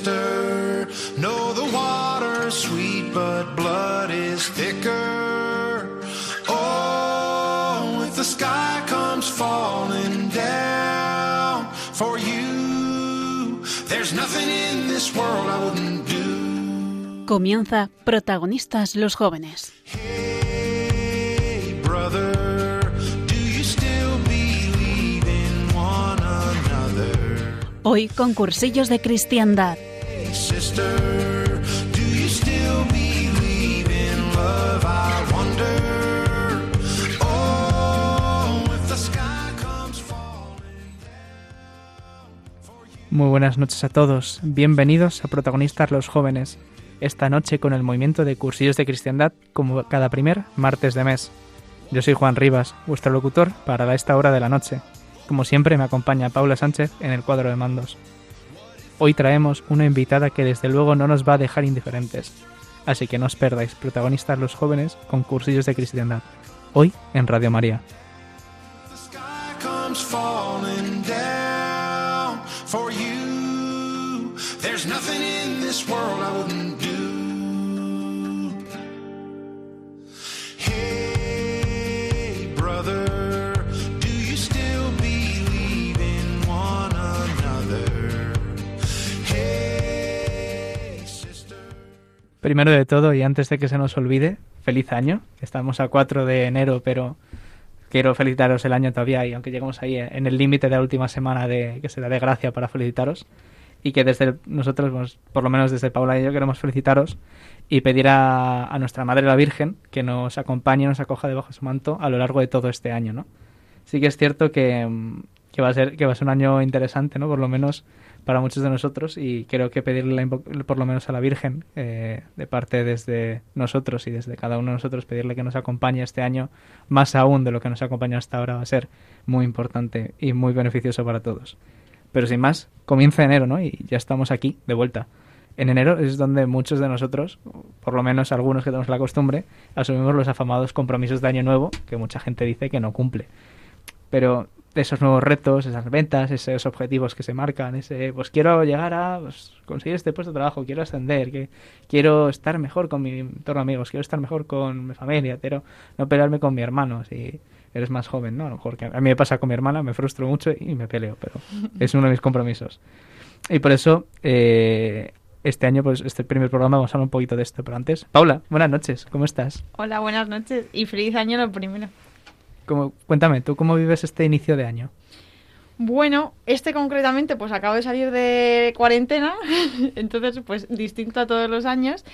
sister. No, the water's sweet, but blood is thicker. Oh, if the sky comes falling down for you, there's nothing in this world I wouldn't do. Comienza Protagonistas los Jóvenes. Hey, brother? Hoy con cursillos de cristiandad. Muy buenas noches a todos, bienvenidos a Protagonistas los Jóvenes, esta noche con el movimiento de cursillos de cristiandad como cada primer martes de mes. Yo soy Juan Rivas, vuestro locutor para esta hora de la noche. Como siempre me acompaña Paula Sánchez en el cuadro de mandos. Hoy traemos una invitada que desde luego no nos va a dejar indiferentes, así que no os perdáis Protagonistas los Jóvenes con cursillos de cristiandad, hoy en Radio María. Primero de todo, y antes de que se nos olvide, feliz año. Estamos a 4 de enero, pero quiero felicitaros el año todavía, y aunque lleguemos ahí en el límite de la última semana de que se da de gracia para felicitaros, y que desde nosotros, pues, por lo menos desde Paula y yo, queremos felicitaros y pedir a, a nuestra Madre la Virgen que nos acompañe, nos acoja debajo de su manto a lo largo de todo este año, ¿no? Sí que es cierto que, que va a ser que va a ser un año interesante, ¿no? Por lo menos para muchos de nosotros y creo que pedirle por lo menos a la Virgen eh, de parte desde nosotros y desde cada uno de nosotros pedirle que nos acompañe este año más aún de lo que nos acompaña hasta ahora va a ser muy importante y muy beneficioso para todos. Pero sin más, comienza enero, ¿no? Y ya estamos aquí, de vuelta. En enero es donde muchos de nosotros, por lo menos algunos que tenemos la costumbre, asumimos los afamados compromisos de año nuevo que mucha gente dice que no cumple. Pero esos nuevos retos, esas ventas, esos objetivos que se marcan, ese, pues quiero llegar a pues, conseguir este puesto de trabajo, quiero ascender, que quiero estar mejor con mi entorno de amigos, quiero estar mejor con mi familia, quiero no pelearme con mi hermano si eres más joven, ¿no? A lo mejor que a mí me pasa con mi hermana, me frustro mucho y me peleo, pero es uno de mis compromisos. Y por eso, eh, este año, pues este primer programa vamos a hablar un poquito de esto, pero antes, Paula, buenas noches, ¿cómo estás? Hola, buenas noches y feliz año lo primero. ¿Cómo, cuéntame, ¿tú cómo vives este inicio de año? Bueno, este concretamente pues acabo de salir de cuarentena, entonces pues distinto a todos los años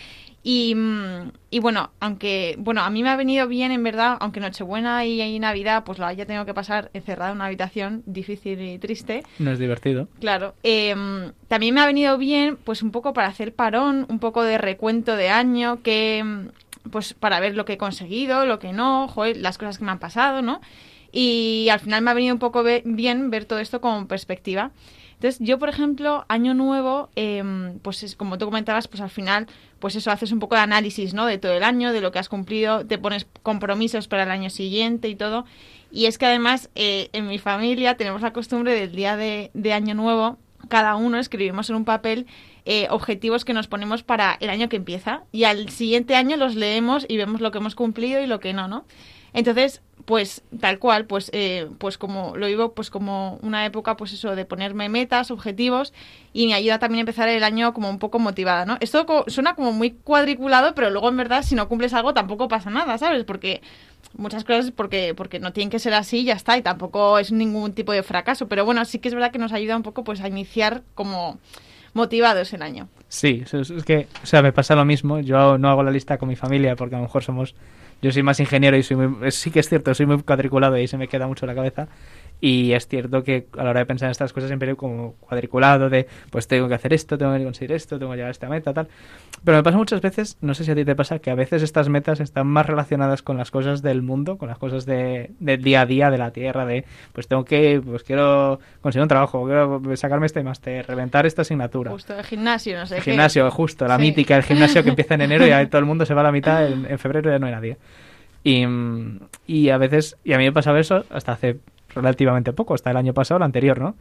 y, mm, y bueno, aunque bueno, a mí me ha venido bien en verdad, aunque Nochebuena y, y Navidad pues la haya tenido que pasar encerrada en una habitación difícil y triste, No es divertido. Claro. em, también me ha venido bien, pues un poco para hacer parón, un poco de recuento de año, que pues para ver lo que he conseguido, lo que no, las cosas que me han pasado, ¿no? Y al final me ha venido un poco bien ver todo esto con perspectiva. Entonces, yo, por ejemplo, año nuevo, em, pues es, como tú comentabas, pues al final, pues eso, haces un poco de análisis, ¿no? De todo el año, de lo que has cumplido, te pones compromisos para el año siguiente y todo. Y es que además, eh, en mi familia tenemos la costumbre del día de año nuevo, cada uno escribimos en un papel eh, objetivos que nos ponemos para el año que empieza. Y al siguiente año los leemos y vemos lo que hemos cumplido y lo que no, ¿no? Entonces, pues tal cual, pues, eh, pues como lo vivo, pues como una época, pues eso, de ponerme metas, objetivos y me ayuda también a empezar el año como un poco motivada, ¿no? Esto suena como muy cuadriculado, pero luego en verdad si no cumples algo tampoco pasa nada, ¿sabes? Porque muchas cosas porque porque no tienen que ser así ya está y tampoco es ningún tipo de fracaso, pero bueno, sí que es verdad que nos ayuda un poco pues a iniciar como motivados el año. Sí, es, que, o sea, me pasa lo mismo. Yo no hago la lista con mi familia porque a lo mejor somos. Yo soy más ingeniero y soy muy, sí que es cierto, soy muy cuadriculado y se me queda mucho la cabeza. Y es cierto que a la hora de pensar en estas cosas siempre como cuadriculado de, pues tengo que hacer esto, tengo que conseguir esto, tengo que llegar a esta meta, tal. Pero me pasa muchas veces, no sé si a ti te pasa, que a veces estas metas están más relacionadas con las cosas del mundo, con las cosas de, del día a día, de la tierra, de, pues tengo que, pues quiero conseguir un trabajo, quiero sacarme este máster, reventar esta asignatura. Justo el gimnasio, no sé El qué. gimnasio, justo, la Sí. mítica, el gimnasio que empieza en enero y ahí todo el mundo se va a la mitad, en, en febrero ya no hay nadie. Y, y a veces, y a mí me pasaba eso hasta hace relativamente poco, hasta el año pasado, el anterior, ¿no?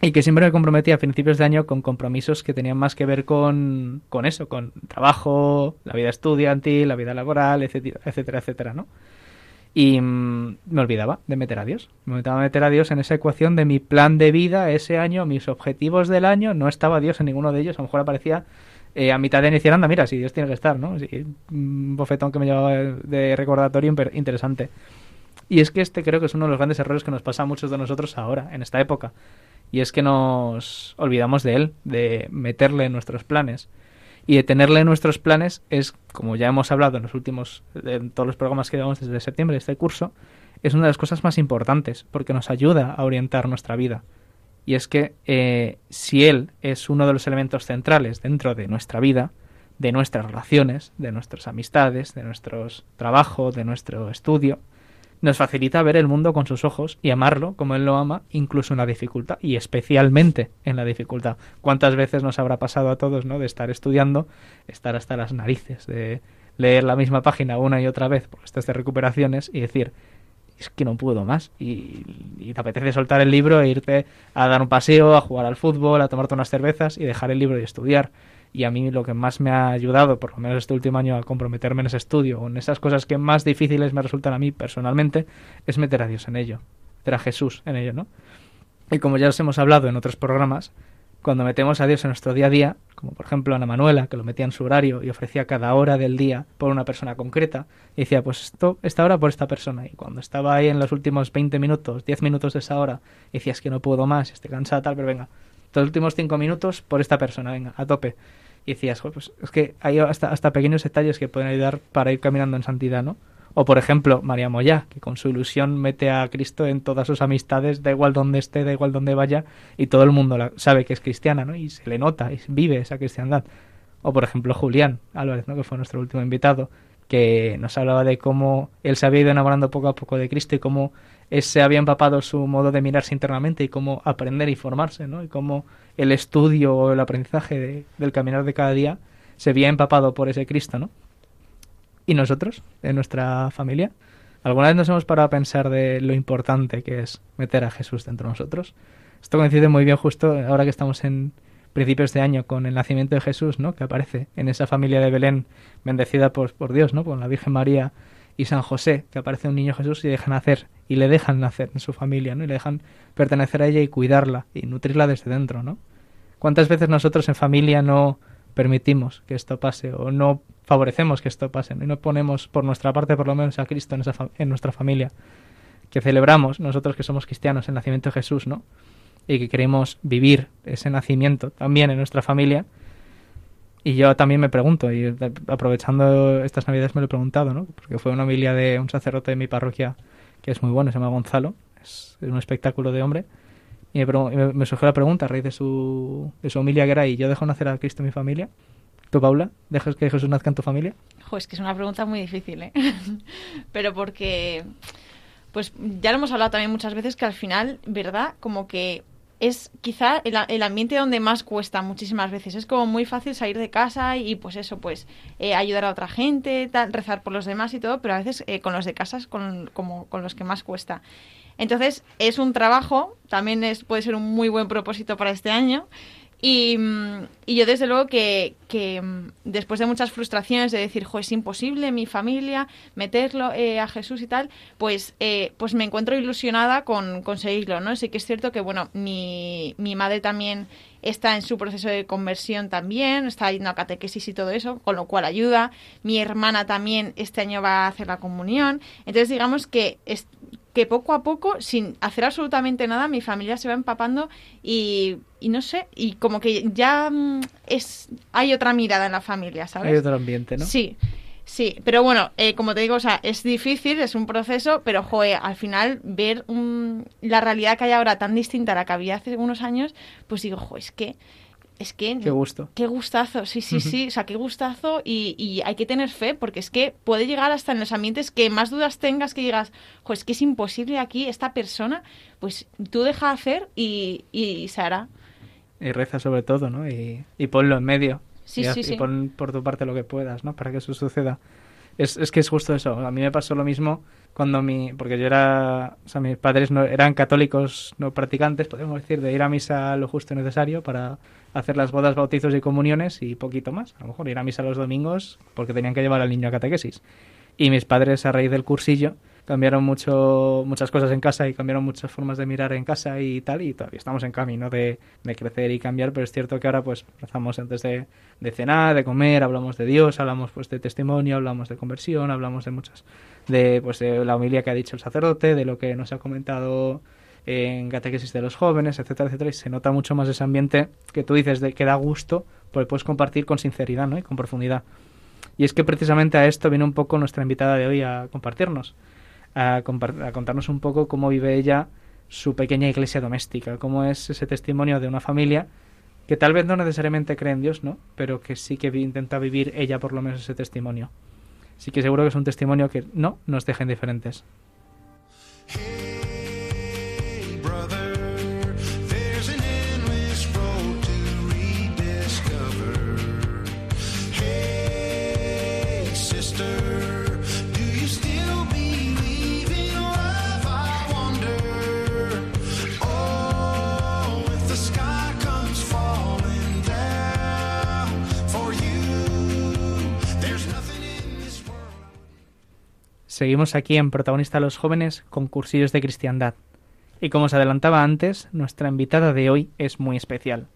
y que siempre me comprometía a principios de año con compromisos que tenían más que ver con, con eso, con trabajo, la vida estudiantil, la vida laboral, etcétera, etcétera, etcétera, ¿no? Y mm, me olvidaba de meter a Dios. Me olvidaba de meter a Dios en esa ecuación de mi plan de vida ese año, mis objetivos del año. No estaba Dios en ninguno de ellos. A lo mejor aparecía eh, a mitad de iniciar, anda, mira, si Dios tiene que estar, ¿no? Un bofetón que me llevaba de recordatorio interesante. Y es que este creo que es uno de los grandes errores que nos pasa a muchos de nosotros ahora, en esta época. Y es que nos olvidamos de él, de meterle en nuestros planes. Y de tenerle en nuestros planes es, como ya hemos hablado en los últimos, en todos los programas que llevamos desde septiembre de este curso, es una de las cosas más importantes, porque nos ayuda a orientar nuestra vida. Y es que eh, si Él es uno de los elementos centrales dentro de nuestra vida, de nuestras relaciones, de nuestras amistades, de nuestro trabajo, de nuestro estudio, nos facilita ver el mundo con sus ojos y amarlo como Él lo ama, incluso en la dificultad, y especialmente en la dificultad. ¿Cuántas veces nos habrá pasado a todos, ¿no? De estar estudiando, estar hasta las narices, de leer la misma página una y otra vez por estas de recuperaciones y decir, es que no puedo más. Y, y, te apetece soltar el libro e irte a dar un paseo, a jugar al fútbol, a tomarte unas cervezas y dejar el libro y estudiar y a mí lo que más me ha ayudado, por lo menos este último año, a comprometerme en ese estudio, o en esas cosas que más difíciles me resultan a mí personalmente, es meter a Dios en ello, meter a Jesús en ello, ¿no? Y como ya os hemos hablado en otros programas, cuando metemos a Dios en nuestro día a día, como por ejemplo Ana Manuela, que lo metía en su horario y ofrecía cada hora del día por una persona concreta, y decía, pues esto, esta hora por esta persona. Y cuando estaba ahí en los últimos 20 minutos, 10 minutos de esa hora, decía, es que no puedo más, estoy cansada, tal, pero venga, los últimos 5 minutos por esta persona, venga, a tope y decías, pues es que hay hasta, hasta pequeños detalles que pueden ayudar para ir caminando en santidad, ¿no? O por ejemplo, María Moya, que con su ilusión mete a Cristo en todas sus amistades, da igual donde esté, da igual donde vaya, y todo el mundo la, sabe que es cristiana, ¿no? Y se le nota, y vive esa cristiandad. O por ejemplo, Julián Álvarez, ¿no? Que fue nuestro último invitado, que nos hablaba de cómo él se había ido enamorando poco a poco de Cristo y cómo se había empapado su modo de mirarse internamente y cómo aprender y formarse, ¿no? Y cómo el estudio o el aprendizaje del caminar de cada día se había empapado por ese Cristo, ¿no? ¿Y nosotros, en nuestra familia? ¿Alguna vez nos hemos parado a pensar de lo importante que es meter a Jesús dentro de nosotros? Esto coincide muy bien justo ahora que estamos en principios de año con el nacimiento de Jesús, ¿no? Que aparece en esa familia de Belén bendecida por, Dios, ¿no? Con la Virgen María y San José, que aparece un niño Jesús y deja nacer, y le dejan nacer en su familia, ¿no? Y le dejan pertenecer a ella y cuidarla y nutrirla desde dentro, ¿no? ¿Cuántas veces nosotros en familia no permitimos que esto pase o no favorecemos que esto pase y no ponemos por nuestra parte por lo menos a Cristo en nuestra familia? Que celebramos nosotros que somos cristianos el nacimiento de Jesús, ¿no? Y que queremos vivir ese nacimiento también en nuestra familia y yo también me pregunto, y aprovechando estas navidades me lo he preguntado, ¿no? Porque fue una familia de un sacerdote de mi parroquia que es muy bueno, se llama Gonzalo, es, un espectáculo de hombre. Y me, me, surgió la pregunta a raíz de su, de su familia que era, ¿y yo dejo nacer a Cristo en mi familia? ¿Tú, Paula, dejas que Jesús nazca en tu familia? Jo, es que es una pregunta muy difícil, ¿eh? Pero porque, pues ya lo hemos hablado también muchas veces que al final, ¿verdad? Como que es quizá el, ambiente donde más cuesta muchísimas veces. Es como muy fácil salir de casa y pues eso, pues eh, ayudar a otra gente, rezar por los demás y todo, pero a veces eh, con los de casa con, como con los que más cuesta. Entonces es un trabajo, también es, puede ser un muy buen propósito para este año y, y, yo desde luego que, que, después de muchas frustraciones de decir, jo, es imposible mi familia meterlo eh, a Jesús y tal, pues, eh, pues me encuentro ilusionada con conseguirlo, ¿no? Sí que es cierto que, bueno, mi, mi madre también está en su proceso de conversión también, está yendo a catequesis y todo eso, con lo cual ayuda. Mi hermana también este año va a hacer la comunión. Entonces digamos que es, que poco a poco, sin hacer absolutamente nada, mi familia se va empapando y, y no sé, y como que ya mm, es hay otra mirada en la familia, ¿sabes? Hay otro ambiente, ¿no? Sí. Sí, pero bueno, eh, como te digo, o sea, es difícil, es un proceso, pero joder, al final ver la realidad que hay ahora tan distinta a la que había hace unos años, pues digo, joder, es que es que... Qué gusto. Qué gustazo, sí, sí, sí, o sea, qué gustazo y, y, hay que tener fe porque es que puede llegar hasta en los ambientes que más dudas tengas, que digas, pues que es imposible aquí esta persona, pues tú deja hacer y, y se hará. Y reza sobre todo, ¿no? Y, y ponlo en medio. Sí, y, sí, y pon por tu parte lo que puedas, ¿no? Para que eso suceda. Es, es que es justo eso. A mí me pasó lo mismo cuando mi... Porque yo era... O sea, mis padres no, eran católicos no practicantes, podemos decir, de ir a misa lo justo y necesario para hacer las bodas, bautizos y comuniones y poquito más. A lo mejor ir a misa los domingos porque tenían que llevar al niño a catequesis. Y mis padres, a raíz del cursillo, cambiaron mucho, muchas cosas en casa y cambiaron muchas formas de mirar en casa y tal, y todavía estamos en camino de, de crecer y cambiar, pero es cierto que ahora pues rezamos antes de, de, cenar, de comer, hablamos de Dios, hablamos pues de testimonio, hablamos de conversión, hablamos de muchas, de pues de la humildad que ha dicho el sacerdote, de lo que nos ha comentado en catequesis de los jóvenes, etcétera, etcétera, y se nota mucho más ese ambiente que tú dices de que da gusto, pues puedes compartir con sinceridad, ¿no? Y con profundidad. Y es que precisamente a esto viene un poco nuestra invitada de hoy a compartirnos a, contarnos un poco cómo vive ella su pequeña iglesia doméstica, cómo es ese testimonio de una familia que tal vez no necesariamente cree en Dios, ¿no? Pero que sí que intenta vivir ella por lo menos ese testimonio. Así que seguro que es un testimonio que no nos deja indiferentes. Seguimos aquí en Protagonista los Jóvenes con cursillos de cristiandad. Y como os adelantaba antes, nuestra invitada de hoy es muy especial.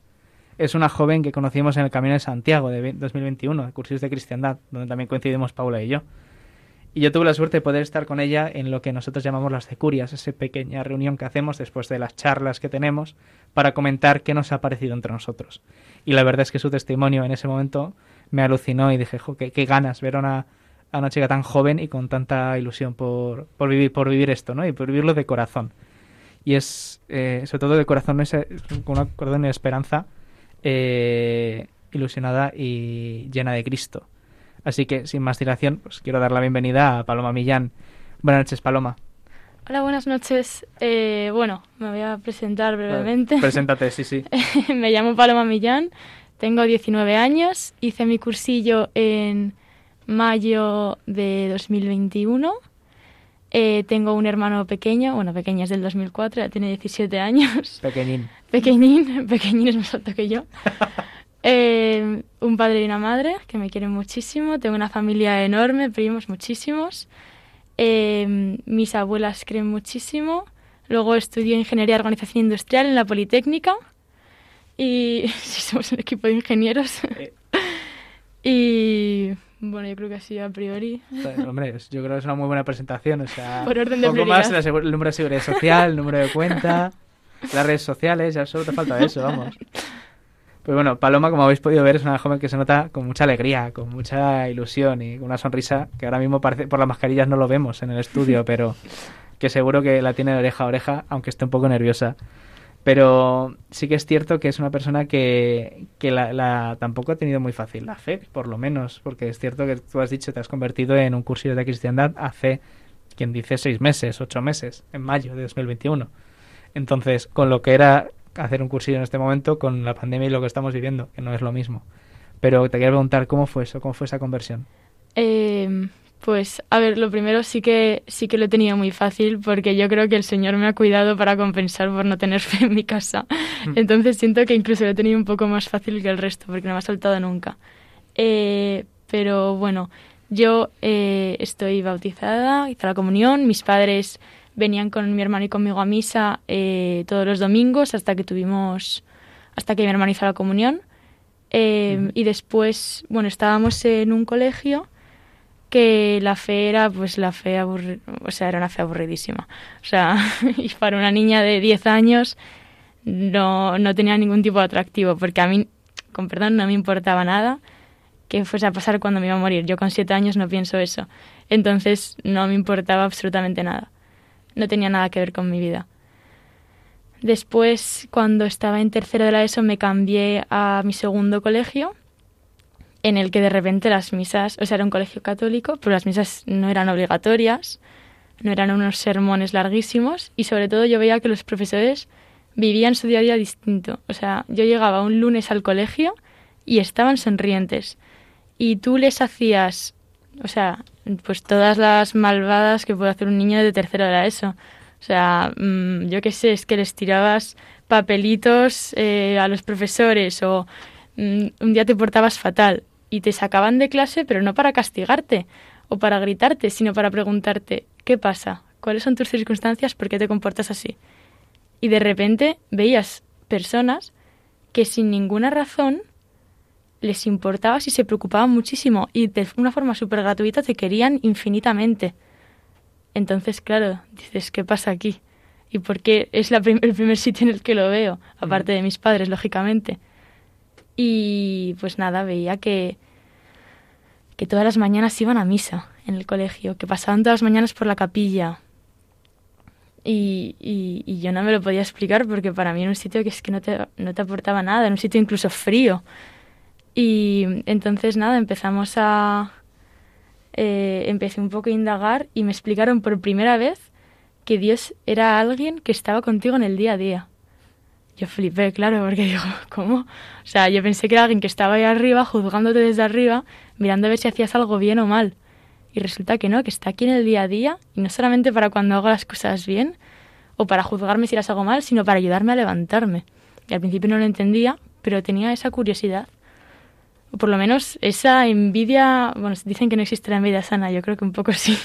Es una joven que conocimos en el Camino de Santiago de 2021, de cursillos de cristiandad, donde también coincidimos Paula y yo. Y yo tuve la suerte de poder estar con ella en lo que nosotros llamamos las decurias, esa pequeña reunión que hacemos después de las charlas que tenemos para comentar qué nos ha parecido entre nosotros. Y la verdad es que su testimonio en ese momento me alucinó y dije, jo, qué, qué ganas ver a una, a una chica tan joven y con tanta ilusión por, por, vivir, por vivir esto, ¿no? Y por vivirlo de corazón. Y es, eh, sobre todo de corazón, es, con una corazón de esperanza eh, ilusionada y llena de Cristo. Así que, sin más dilación, pues quiero dar la bienvenida a Paloma Millán. Buenas noches, Paloma. Hola, buenas noches. Eh, bueno, me voy a presentar brevemente. Preséntate, sí, sí. me llamo Paloma Millán, tengo 19 años, hice mi cursillo en mayo de 2021. Eh, tengo un hermano pequeño, bueno, pequeño es del 2004, ya tiene 17 años. Pequeñín. Pequeñín, pequeñín es más alto que yo. Eh, un padre y una madre que me quieren muchísimo. Tengo una familia enorme, primos muchísimos. Eh, mis abuelas creen muchísimo. Luego estudié Ingeniería de Organización Industrial en la Politécnica. Y sí, somos un equipo de ingenieros. y bueno, yo creo que así a priori. Hombre, yo creo que es una muy buena presentación. O sea, Por orden de poco más el, el número de seguridad social, el número de cuenta, las redes sociales, ya solo te falta eso, vamos. Pues bueno, Paloma, como habéis podido ver, es una joven que se nota con mucha alegría, con mucha ilusión y con una sonrisa que ahora mismo parece por las mascarillas no lo vemos en el estudio, pero que seguro que la tiene de oreja a oreja, aunque esté un poco nerviosa. Pero sí que es cierto que es una persona que, que la, la, tampoco ha tenido muy fácil la fe, por lo menos, porque es cierto que tú has dicho te has convertido en un cursillo de cristiandad hace, quien dice, seis meses, ocho meses, en mayo de 2021. Entonces, con lo que era hacer un cursillo en este momento, con la pandemia y lo que estamos viviendo, que no es lo mismo. Pero te quería preguntar, ¿cómo fue eso? ¿Cómo fue esa conversión? Eh, pues, a ver, lo primero sí que sí que lo he tenido muy fácil porque yo creo que el Señor me ha cuidado para compensar por no tener fe en mi casa. Entonces siento que incluso lo he tenido un poco más fácil que el resto porque no me ha saltado nunca. Eh, pero bueno, yo eh, estoy bautizada, hice la comunión, mis padres venían con mi hermano y conmigo a misa eh, todos los domingos hasta que tuvimos, hasta que mi hermano hizo la comunión. Eh, -huh. Y después, bueno, estábamos en un colegio que la fe era, pues la fe aburri o sea, era una fe aburridísima. O sea, y para una niña de 10 años no, no tenía ningún tipo de atractivo, porque a mí, con perdón, no me importaba nada que fuese a pasar cuando me iba a morir. Yo con 7 años no pienso eso. Entonces no me importaba absolutamente nada no tenía nada que ver con mi vida. Después, cuando estaba en tercero de la ESO, me cambié a mi segundo colegio, en el que de repente las misas, o sea, era un colegio católico, pero las misas no eran obligatorias, no eran unos sermones larguísimos, y sobre todo yo veía que los profesores vivían su día a día distinto. O sea, yo llegaba un lunes al colegio y estaban sonrientes. Y tú les hacías o sea, pues todas las malvadas que puede hacer un niño de tercero de la ESO. O sea, mm, yo qué sé, es que les tirabas papelitos eh, a los profesores o mm, un día te portabas fatal y te sacaban de clase, pero no para castigarte o para gritarte, sino para preguntarte, ¿qué pasa? ¿Cuáles son tus circunstancias? ¿Por qué te comportas así? Y de repente veías personas que sin ninguna razón les importaba si se preocupaban muchísimo y de una forma súper gratuita te querían infinitamente. Entonces, claro, dices, ¿qué pasa aquí? ¿Y por qué es la el primer sitio en el que lo veo? Aparte de mis padres, lógicamente. Y pues nada, veía que, que todas las mañanas iban a misa en el colegio, que pasaban todas las mañanas por la capilla. Y, y, yo no me lo podía explicar porque para mí era un sitio que es que no te, no te aportaba nada, era un sitio incluso frío. Y entonces nada, empezamos a... Eh, empecé un poco a indagar y me explicaron por primera vez que Dios era alguien que estaba contigo en el día a día. Yo flipé, claro, porque digo, ¿cómo? O sea, yo pensé que era alguien que estaba ahí arriba, juzgándote desde arriba, mirando a ver si hacías algo bien o mal. Y resulta que no, que está aquí en el día a día, y no solamente para cuando hago las cosas bien, o para juzgarme si las hago mal, sino para ayudarme a levantarme. Y al principio no lo entendía, pero tenía esa curiosidad. O por lo menos esa envidia, bueno, dicen que no existe la envidia sana, yo creo que un poco sí.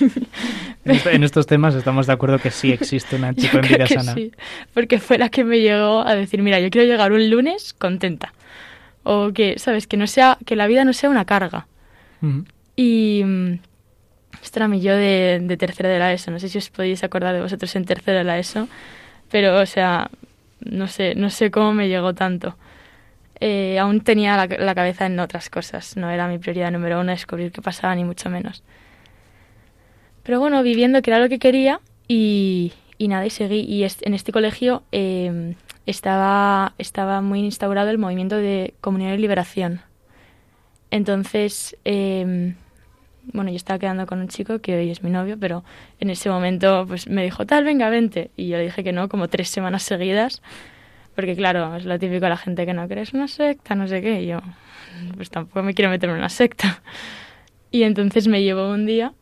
En estos temas estamos de acuerdo que sí existe una tipo de envidia sana. Sí, porque fue la que me llegó a decir, mira, yo quiero llegar un lunes contenta. O que, ¿sabes? Que no sea, que la vida no sea una carga. Y mm, esto era mi yo de, de tercero de la ESO. No sé si os podéis acordar de vosotros en tercero de la ESO. Pero, o sea, no sé, no sé cómo me llegó tanto. Eh, aún tenía la, cabeza en otras cosas. No era mi prioridad número uno descubrir qué pasaba, ni mucho menos. Pero bueno, viviendo que era lo que quería y, y nada, y seguí. Y en este colegio em, estaba, estaba muy instaurado el movimiento de comunión y liberación. Entonces, em, bueno, yo estaba quedando con un chico que hoy es mi novio, pero en ese momento pues me dijo, tal, venga, vente. Y yo le dije que no, como tres semanas seguidas porque claro, es lo típico de la gente que no crees una secta, no sé qué. Y yo, pues tampoco me quiero meter en una secta. Y entonces me llevó un día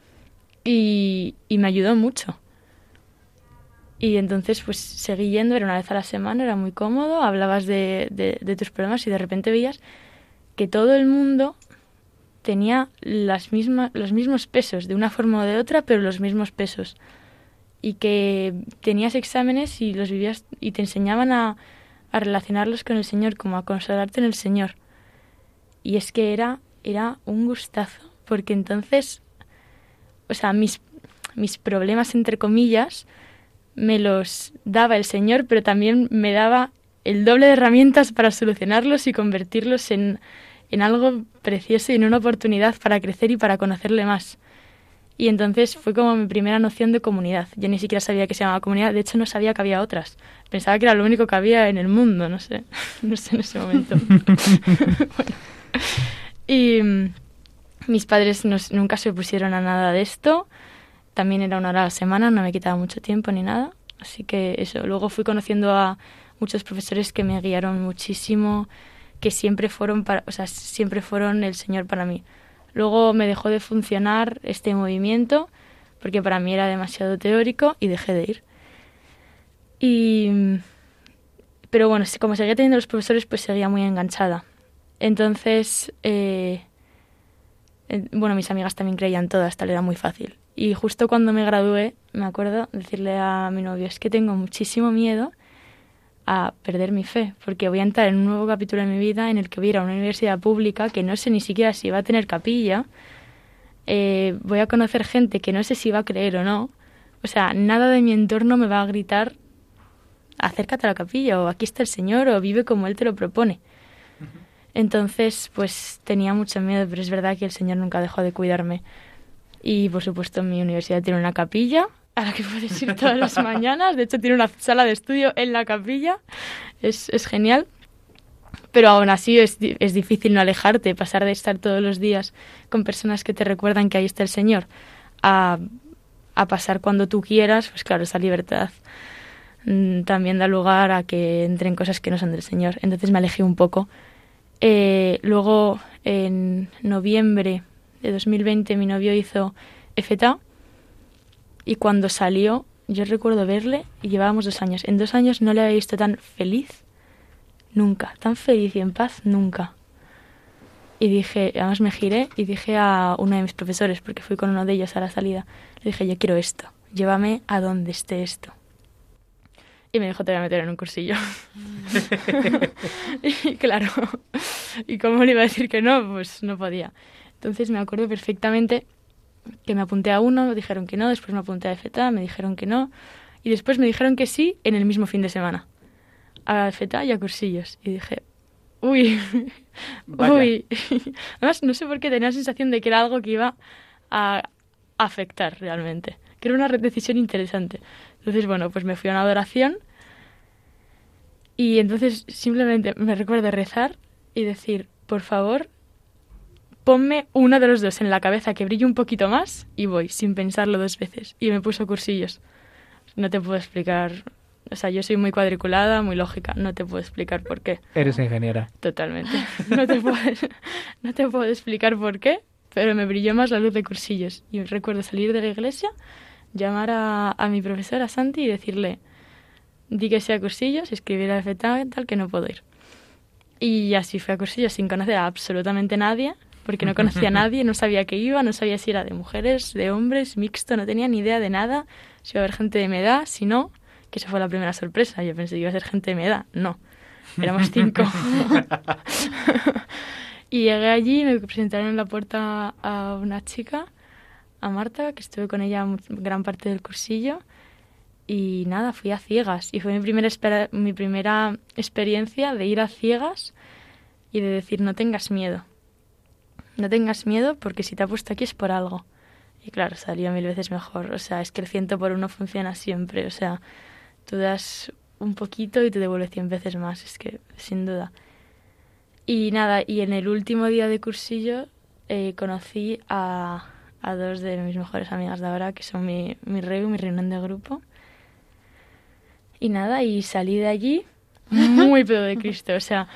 y, y me ayudó mucho. Y entonces pues seguí yendo, era una vez a la semana, era muy cómodo, hablabas de, de, de tus problemas y de repente veías que todo el mundo tenía las mismas, los mismos pesos, de una forma o de otra, pero los mismos pesos. Y que tenías exámenes y los vivías y te enseñaban a, a relacionarlos con el Señor, como a consolarte en el Señor. Y es que era, era un gustazo, porque entonces, o sea, mis, mis problemas, entre comillas, me los daba el Señor, pero también me daba el doble de herramientas para solucionarlos y convertirlos en, en algo precioso y en una oportunidad para crecer y para conocerle más. Y entonces fue como mi primera noción de comunidad. Yo ni siquiera sabía que se llamaba comunidad, de hecho no sabía que había otras. Pensaba que era lo único que había en el mundo, no sé, no sé en ese momento. Y mm, mis padres nunca se opusieron a nada de esto. También era una hora a la semana, no me quitaba mucho tiempo ni nada. Así que eso, luego fui conociendo a muchos profesores que me guiaron muchísimo, que siempre fueron para, o sea, siempre fueron el Señor para mí. Luego me dejó de funcionar este movimiento porque para mí era demasiado teórico y dejé de ir. Y, pero bueno, como seguía teniendo los profesores, pues seguía muy enganchada. Entonces, eh, bueno, mis amigas también creían todas, tal era muy fácil. Y justo cuando me gradué, me acuerdo decirle a mi novio, es que tengo muchísimo miedo a perder mi fe, porque voy a entrar en un nuevo capítulo de mi vida en el que voy a ir a una universidad pública que no sé ni siquiera si va a tener capilla, eh, voy a conocer gente que no sé si va a creer o no, o sea, nada de mi entorno me va a gritar acércate a la capilla o aquí está el Señor o vive como Él te lo propone. Entonces, pues tenía mucho miedo, pero es verdad que el Señor nunca dejó de cuidarme. Y por supuesto mi universidad tiene una capilla a la que puedes ir todas las mañanas. De hecho, tiene una sala de estudio en la capilla. Es, es genial. Pero aún así es, es, difícil no alejarte, pasar de estar todos los días con personas que te recuerdan que ahí está el Señor, a, a pasar cuando tú quieras, pues claro, esa libertad mm, también da lugar a que entren cosas que no son del Señor. Entonces me alejé un poco. Eh, luego, en noviembre de 2020 mi novio hizo FTA y cuando salió yo recuerdo verle y llevábamos dos años. En dos años no le había visto tan feliz, nunca, tan feliz y en paz, nunca. Y dije, además me giré y dije a uno de mis profesores, porque fui con uno de ellos a la salida, le dije, yo quiero esto, llévame a donde esté esto. Y me dijo, te voy a meter en un cursillo. y claro, ¿y cómo le iba a decir que no? Pues no podía. Entonces me acuerdo perfectamente que me apunté a uno, me dijeron que no, después me apunté a FETA, me dijeron que no, y después me dijeron que sí en el mismo fin de semana, a FETA y a cursillos. Y dije, uy, uy. Además, no sé por qué tenía la sensación de que era algo que iba a afectar realmente, que era una decisión interesante. Entonces, bueno, pues me fui a una adoración y entonces simplemente me recuerdo rezar y decir, por favor, ponme uno de los dos en la cabeza que brille un poquito más y voy, sin pensarlo dos veces. Y me puso cursillos. No te puedo explicar. O sea, yo soy muy cuadriculada, muy lógica. No te puedo explicar por qué. Eres ingeniera. Totalmente. No te puedo, no te puedo explicar por qué, pero me brilló más la luz de cursillos. Y recuerdo salir de la iglesia, llamar a, a mi profesora Santi y decirle, di que sea cursillos, escribir a tal que no puedo ir. Y así fue a cursillos sin conocer a absolutamente nadie porque no conocía a nadie, no sabía qué iba, no sabía si era de mujeres, de hombres, mixto, no tenía ni idea de nada, si iba a haber gente de mi edad, si no, que esa fue la primera sorpresa, yo pensé que iba a ser gente de mi edad, no, éramos cinco. y llegué allí, me presentaron en la puerta a una chica, a Marta, que estuve con ella gran parte del cursillo, y nada, fui a ciegas, y fue mi primera, mi primera experiencia de ir a ciegas y de decir, no tengas miedo no tengas miedo porque si te ha puesto aquí es por algo. Y claro, salió mil veces mejor. O sea, es que el ciento por uno funciona siempre. O sea, tú das un poquito y te devuelve cien veces más. Es que, sin duda. Y nada, y en el último día de cursillo eh, conocí a, a, dos de mis mejores amigas de ahora, que son mi, mi rey y mi reunión de grupo. Y nada, y salí de allí muy pedo de Cristo. O sea,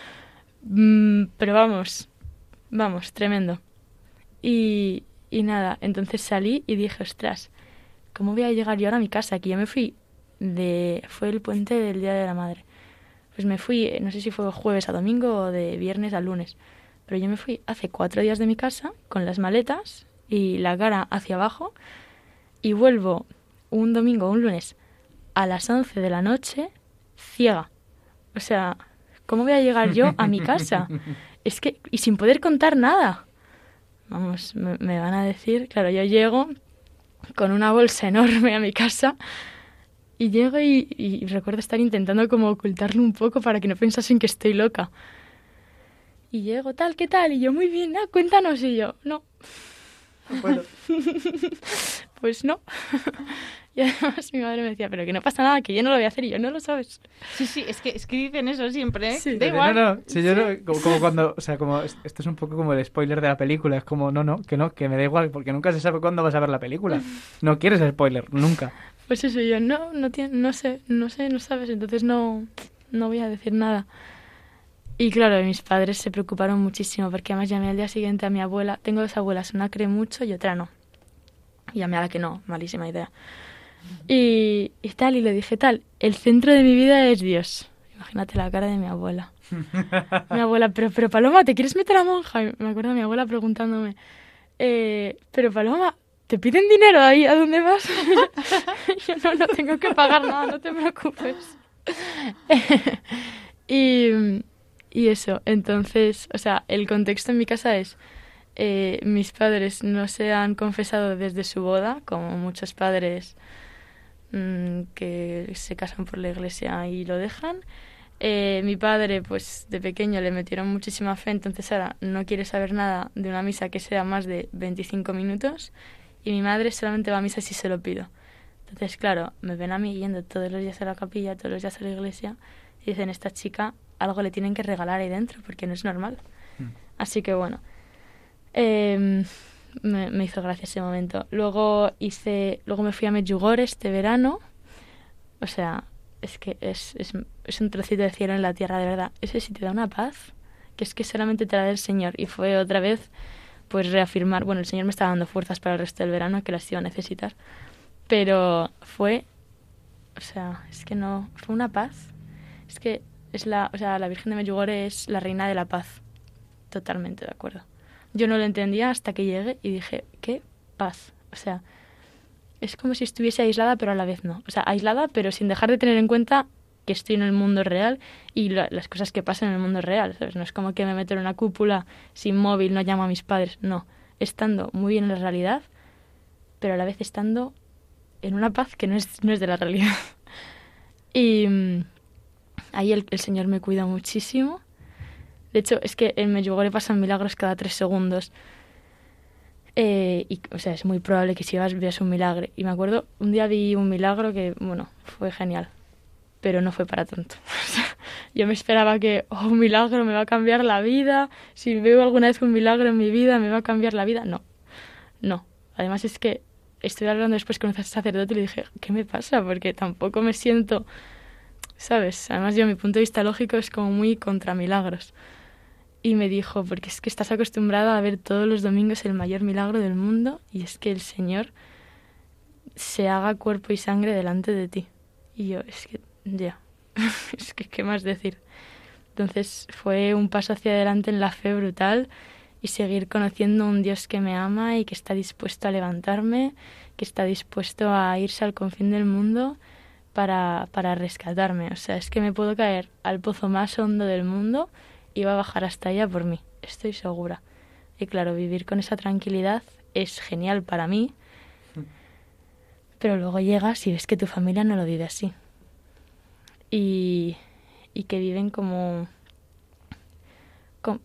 mm, pero vamos, Vamos, tremendo. Y, y nada, entonces salí y dije, ostras, ¿cómo voy a llegar yo ahora a mi casa? Aquí yo me fui de... fue el puente del Día de la Madre. Pues me fui, no sé si fue jueves a domingo o de viernes a lunes, pero yo me fui hace cuatro días de mi casa con las maletas y la cara hacia abajo y vuelvo un domingo o un lunes a las once de la noche ciega. O sea, ¿cómo voy a llegar yo a mi casa? es que, y sin poder contar nada. Vamos, me, van a decir, claro, yo llego con una bolsa enorme a mi casa y llego y, recuerdo estar intentando como ocultarlo un poco para que no pensasen que estoy loca. Y llego, tal, ¿qué tal? Y yo, muy bien, ah, cuéntanos. Y yo, no. No puedo. pues no. Y además mi madre me decía, pero que no pasa nada, que yo no lo voy a hacer y yo no lo sabes. Sí, sí, es que, es que dicen eso siempre, ¿eh? Sí, da igual. No, no, yo no, como, cuando, o sea, como esto es un poco como el spoiler de la película, es como, no, no, que no, que me da igual, porque nunca se sabe cuándo vas a ver la película. No quieres spoiler, nunca. Pues eso, yo no, no, tiene, no sé, no sé, no sabes, entonces no, no voy a decir nada. Y claro, mis padres se preocuparon muchísimo porque además llamé al día siguiente a mi abuela. Tengo dos abuelas, una cree mucho y otra no. Y llamé a la que no, malísima idea. Y, tal, y le dije tal, el centro de mi vida es Dios. Imagínate la cara de mi abuela. mi abuela, pero, pero Paloma, ¿te quieres meter a monja? me acuerdo de mi abuela preguntándome, eh, pero Paloma, ¿te piden dinero ahí? ¿A dónde vas? yo no, no tengo que pagar nada, no te preocupes. y, y eso, entonces, o sea, el contexto en mi casa es, eh, mis padres no se han confesado desde su boda, como muchos padres Mm, que se casan por la iglesia y lo dejan. Eh, mi padre, pues de pequeño le metieron muchísima fe, entonces ahora no quiere saber nada de una misa que sea más de 25 minutos. Y mi madre solamente va a misa si se lo pido. Entonces, claro, me ven a mí yendo todos los días a la capilla, todos los días a la iglesia, y dicen, esta chica algo le tienen que regalar ahí dentro, porque no es normal. Mm. Así que bueno. Eh, me, hizo gracia ese momento. Luego hice, luego me fui a Medjugorje este verano. O sea, es que es, es, es, un trocito de cielo en la tierra, de verdad. Ese sí te da una paz, que es que solamente te la da el Señor. Y fue otra vez pues reafirmar, bueno, el Señor me estaba dando fuerzas para el resto del verano que las iba a necesitar, pero fue, o sea, es que no, fue una paz, es que es la, o sea, la Virgen de Medjugorje es la reina de la paz, totalmente de acuerdo. Yo no lo entendía hasta que llegué y dije, qué paz, o sea, es como si estuviese aislada pero a la vez no, o sea, aislada pero sin dejar de tener en cuenta que estoy en el mundo real y las cosas que pasan en el mundo real. ¿sabes? No es como que me meto en una cúpula sin móvil, no llamo a mis padres. No, estando muy bien en la realidad, pero a la vez estando en una paz que no es, no es de la realidad. y mm, ahí el, Señor me cuida muchísimo. De hecho, es que en Medjugorje pasan milagros cada tres segundos. Eh, y, o sea, es muy probable que si vas veas un milagro. Y me acuerdo, un día vi un milagro que, bueno, fue genial pero no fue para tanto. yo me esperaba que, oh, un milagro me va a cambiar la vida, si veo alguna vez un milagro en mi vida me va a cambiar la vida. No, no. Además es que estoy hablando después con un sacerdote y le dije, ¿qué me pasa? Porque tampoco me siento, ¿sabes? Además yo mi punto de vista lógico es como muy contra milagros. Y me dijo, porque es que estás acostumbrada a ver todos los domingos el mayor milagro del mundo y es que el Señor se haga cuerpo y sangre delante de ti. Y yo, es que ya, es que qué más decir. Entonces fue un paso hacia adelante en la fe brutal y seguir conociendo un Dios que me ama y que está dispuesto a levantarme, que está dispuesto a irse al confín del mundo para, para rescatarme. O sea, es que me puedo caer al pozo más hondo del mundo y va a bajar hasta allá por mí, estoy segura. Y claro, vivir con esa tranquilidad es genial para mí, pero luego llegas y ves que tu familia no lo vive así y, y que viven como,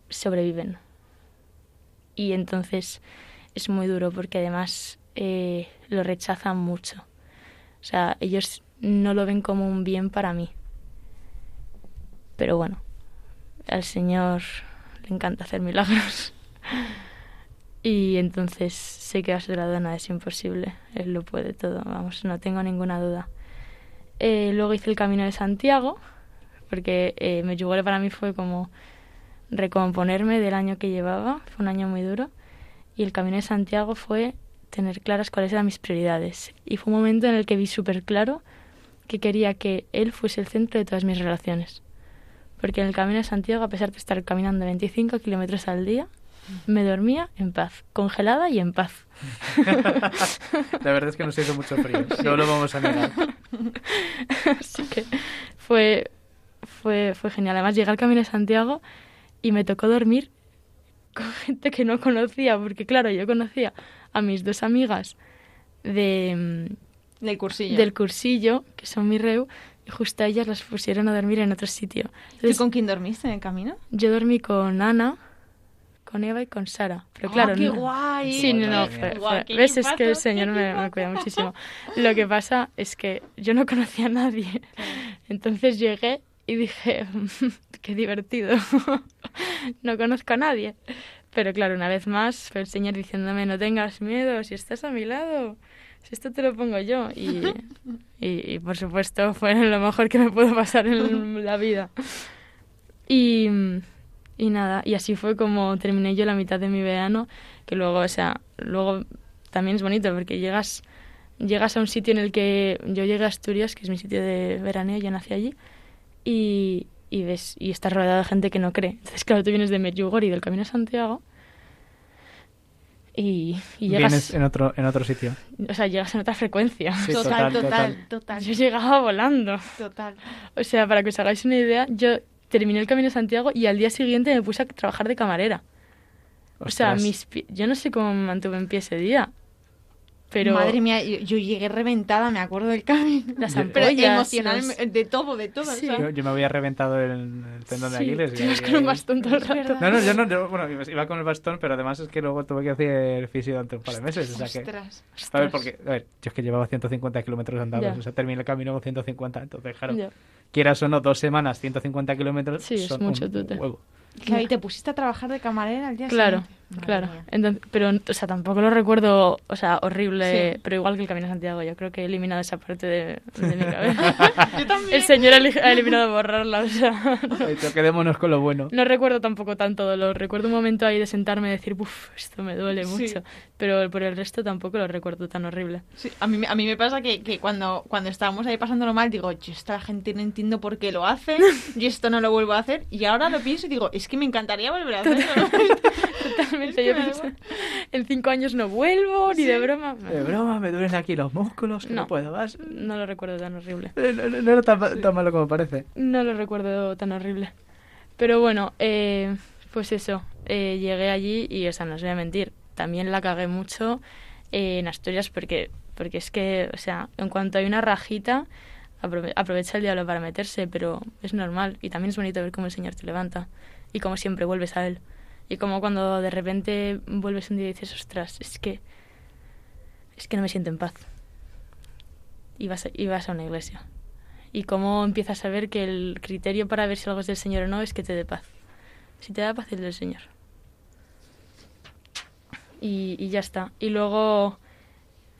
sobreviven. Y entonces es muy duro porque además eh, lo rechazan mucho. O sea, ellos no lo ven como un bien para mí. Pero bueno, al Señor le encanta hacer milagros. y entonces sé que a su lado nada es imposible. Él lo puede todo, vamos, no tengo ninguna duda. Eh, luego hice el Camino de Santiago, porque eh, Medjugorje para mí fue como recomponerme del año que llevaba, fue un año muy duro, y el Camino de Santiago fue tener claras cuáles eran mis prioridades. Y fue un momento en el que vi súper claro que quería que él fuese el centro de todas mis relaciones. Porque en el Camino de Santiago, a pesar de estar caminando 25 kilómetros al día, me dormía en paz, congelada y en paz. La verdad es que nos hizo mucho frío, no lo vamos a negar. Así que fue, fue, fue genial. Además, llegué al Camino de Santiago y me tocó dormir con gente que no conocía, porque claro, yo conocía a mis dos amigas de, mm, del cursillo, del cursillo que son mi reu, y justo ellas las pusieron a dormir en otro sitio. ¿Y con quién dormiste en el camino? Yo dormí con Ana, con Eva y con Sara. Pero claro, ¡Oh, qué guay! Sí, no, no, ves, es que el Señor me, cuida muchísimo. Lo que pasa es que yo no conocía a nadie. Entonces llegué y dije, qué divertido. no conozco a nadie. Pero claro, una vez más fue el Señor diciéndome, no tengas miedo, si estás a mi lado, esto te lo pongo yo. Y, y, y por supuesto fue lo mejor que me pudo pasar en la vida. Y y nada, y así fue como terminé yo la mitad de mi verano, que luego, o sea, luego también es bonito porque llegas, llegas a un sitio en el que yo llegué a Asturias, que es mi sitio de veraneo, yo nací allí, y, y ves, y estás rodeado de gente que no cree. Entonces, claro, tú vienes de Medjugorje y del Camino de Santiago, y, y llegas... Vienes en otro, en otro sitio. O sea, llegas en otra frecuencia. total, total, total, Yo llegaba volando. Total. O sea, para que os hagáis una idea, yo terminé el Camino de Santiago y al día siguiente me puse a trabajar de camarera. O sea, mis yo no sé cómo me mantuve en pie ese día. Pero... Madre mía, yo, llegué reventada, me acuerdo del camino. Las ampollas. emocional, de todo, de todo. Yo, me había reventado el, tendón de Aquiles. Y, con un bastón todo el rato. No, no, yo no, bueno, iba con el bastón, pero además es que luego tuve que hacer fisio durante un par de meses. O sea que, A ver, porque, a ver, yo es que llevaba 150 kilómetros andados, o sea, terminé el camino con 150, entonces, claro, quieras o no, dos semanas, 150 kilómetros, sí, son es mucho, un huevo. ¿Y te pusiste a trabajar de camarera al día Claro, Madre Claro, mía. entonces, pero o sea, tampoco lo recuerdo, o sea, horrible, Sí. pero igual que el Camino de Santiago, yo creo que he eliminado esa parte de, de mi cabeza. Yo también. el señor ha eli- ha eliminado borrarla, o sea, Pero quedémonos con lo bueno. no recuerdo tampoco tanto dolor, recuerdo un momento ahí de sentarme y decir, uff, esto me duele Sí. mucho, pero por el resto tampoco lo recuerdo tan horrible. Sí, a, mí, me- a mí me pasa que, que cuando, cuando estábamos ahí pasándolo mal, digo, yo esta gente no entiendo por qué lo hace, y esto no lo vuelvo a hacer. Y ahora lo pienso y digo, es que me encantaría volver a hacerlo. Totalmente, Es que yo pienso, en cinco años no vuelvo, ni de broma. De broma, me duelen aquí los músculos, no, No. puedo más. No lo recuerdo tan horrible. Eh, No, no- no era tan, tan malo como parece. No lo recuerdo tan horrible. Pero bueno, eh, pues eso, eh, llegué allí y, o sea, no os voy a mentir, también la cagué mucho eh, en Asturias porque, porque es que, o sea, en cuanto hay una rajita, aprove- aprovecha el diablo para meterse, pero es normal y también es bonito ver cómo el Señor te levanta y como siempre vuelves a Él. Y como cuando de repente vuelves un día y dices, ostras, es que, es que no me siento en paz. Y vas a, y vas a una iglesia y cómo empiezas a ver que el criterio para ver si algo es del Señor o no es que te dé paz. Si te da paz es del Señor. Y, ya está. Y luego,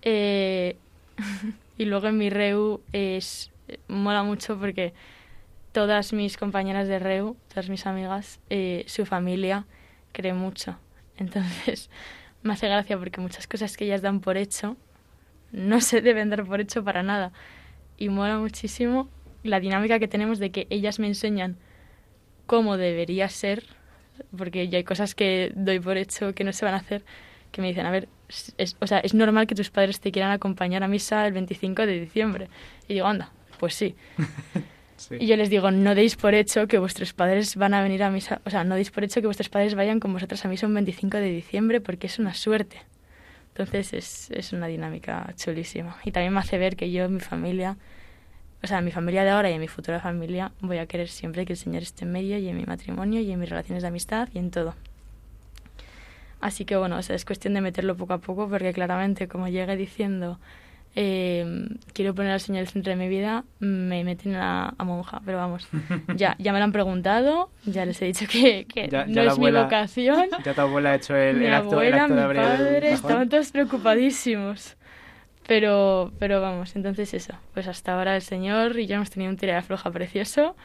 eh, y luego en mi REU es, mola mucho porque todas mis compañeras de REU, todas mis amigas, eh, su familia cree mucho. Entonces, me hace gracia porque muchas cosas que ellas dan por hecho no se deben dar por hecho para nada y mola muchísimo la dinámica que tenemos de que ellas me enseñan cómo debería ser, porque ya hay cosas que doy por hecho que no se van a hacer, que me dicen, a ver, es, o sea, es normal que tus padres te quieran acompañar a misa el 25 de diciembre. Y digo, anda, pues sí. Y yo les digo, no deis por hecho que vuestros padres van a venir a misa, o sea, no deis por hecho que vuestros padres vayan con vosotras a misa un 25 de diciembre porque es una suerte. Entonces es, es una dinámica chulísima. Y también me hace ver que yo, mi familia, o sea, mi familia de ahora y en mi futura familia, voy a querer siempre que el Señor esté en medio y en mi matrimonio y en mis relaciones de amistad y en todo. Así que bueno, es cuestión de meterlo poco a poco porque claramente como llegue diciendo eh, quiero poner al Señor el centro de mi vida, me meten a, a monja. Pero vamos, ya, ya me lo han preguntado, ya les he dicho que, que Ya- no ya es abuela- mi vocación. Ya tu abuela ha hecho el, mi el acto, el abuela, acto de abrir el padre, cajón. estaban todos preocupadísimos. Pero, pero vamos, entonces eso. Pues hasta ahora el Señor y yo hemos tenido un tira de floja precioso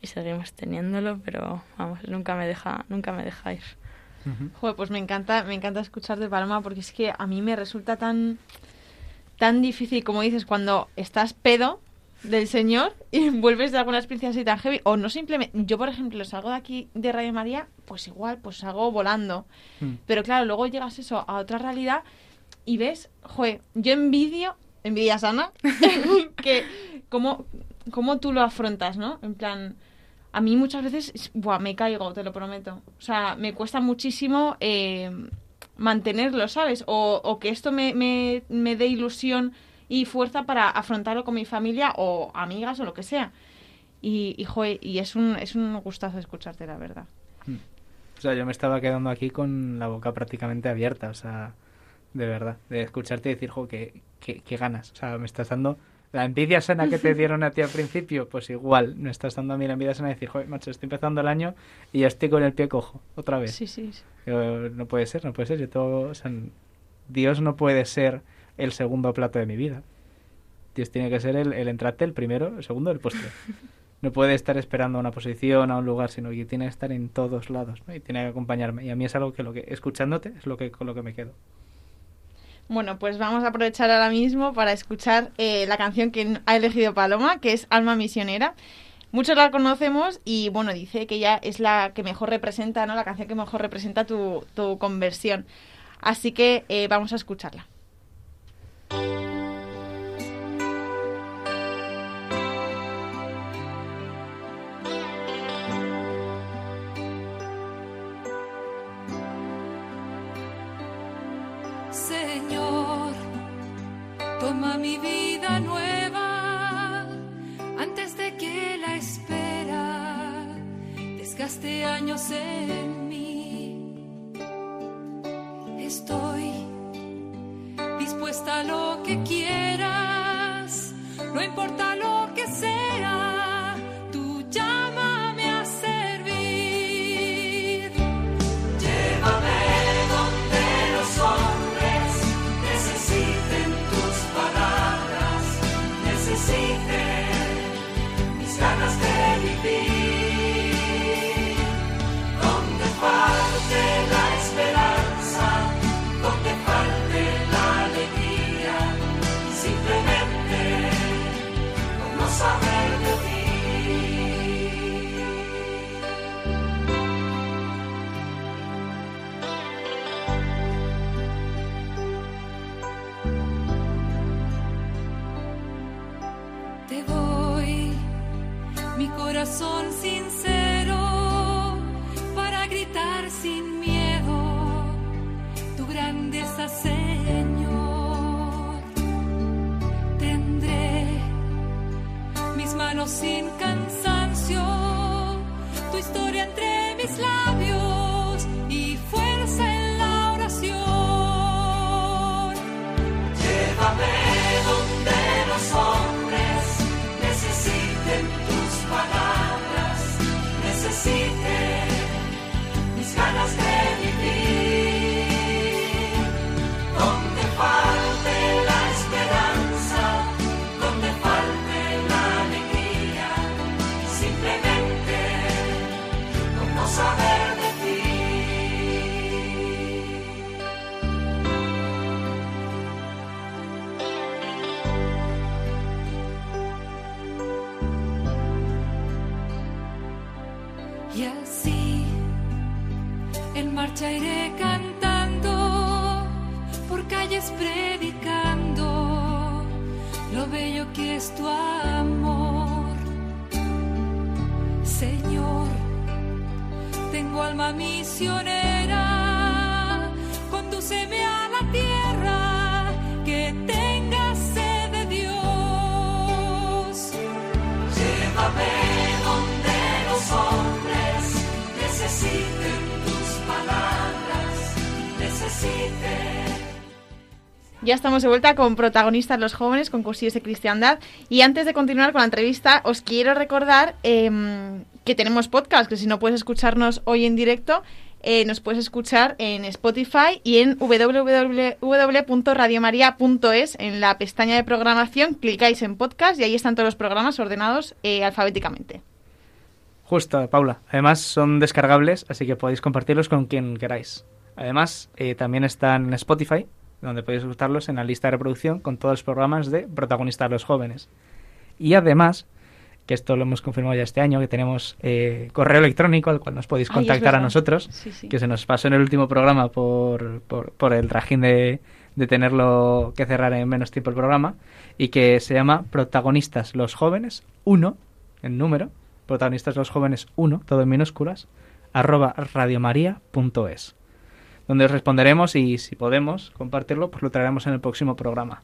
y seguimos teniéndolo, pero vamos, nunca me deja, nunca me deja ir. Ujú. Joder, pues me encanta, me encanta escucharte, Paloma, porque es que a mí me resulta tan, tan difícil, como dices, cuando estás pedo del Señor y vuelves de alguna experiencia así tan heavy, o no simplemente, yo por ejemplo salgo de aquí de Radio María, pues igual, pues salgo volando, Mm. pero claro, luego llegas eso a otra realidad y ves, joder, yo envidio, envidia sana, que cómo, cómo tú lo afrontas, ¿no? En plan, a mí muchas veces, es- buah, me caigo, te lo prometo. O sea, me cuesta muchísimo eh, mantenerlo, ¿sabes? O, o que esto me, me, me dé ilusión y fuerza para afrontarlo con mi familia o amigas o lo que sea. Y, y, joder, y es un, es un gustazo escucharte, la verdad. O sea, yo me estaba quedando aquí con la boca prácticamente abierta, o sea, de verdad, de escucharte y decir, jo, qué, qué ganas. O sea, me estás dando la envidia sana que te dieron a ti al principio, pues igual, me estás dando a mí la envidia sana de decir, joder, macho, estoy empezando el año y ya estoy con el pie cojo, otra vez. Sí, sí. sí. Yo, no puede ser, no puede ser. Yo tengo, o sea, Dios no puede ser el segundo plato de mi vida. Dios tiene que ser el, el entrante, el primero, el segundo, el postre. No puede estar esperando a una posición, a un lugar, sino que tiene que estar en todos lados ¿no? y tiene que acompañarme. Y a mí es algo que, lo que escuchándote es lo que con lo que me quedo. Bueno, pues vamos a aprovechar ahora mismo para escuchar eh, la canción que ha elegido Paloma, que es Alma Misionera. Muchos la conocemos y bueno, dice que ella es la que mejor representa, ¿no? La canción que mejor representa tu, tu conversión. Así que eh, vamos a escucharla. Ya estamos de vuelta con protagonistas los jóvenes, con cursillos de cristiandad. Y antes de continuar con la entrevista, os quiero recordar em, que tenemos podcast, que si no puedes escucharnos hoy en directo, eh, nos puedes escuchar en Spotify y en www.radiomaria.es. En la pestaña de programación clicáis en podcast y ahí están todos los programas ordenados eh, alfabéticamente. Justo, Paula. Además son descargables, así que podéis compartirlos con quien queráis. Además, eh, también están en Spotify, donde podéis escucharlos en la lista de reproducción con todos los programas de protagonistas los jóvenes. Y además, que esto lo hemos confirmado ya este año, que tenemos eh, correo electrónico al cual nos podéis Ay, contactar a nosotros, Sí, sí. que se nos pasó en el último programa por, por, por el trajín de, de tenerlo que cerrar en menos tiempo el programa, y que se llama Protagonistas los jóvenes 1, en número, Protagonistas los jóvenes 1, todo en minúsculas, arroba radiomaria.es, donde os responderemos y si podemos compartirlo, pues lo traeremos en el próximo programa.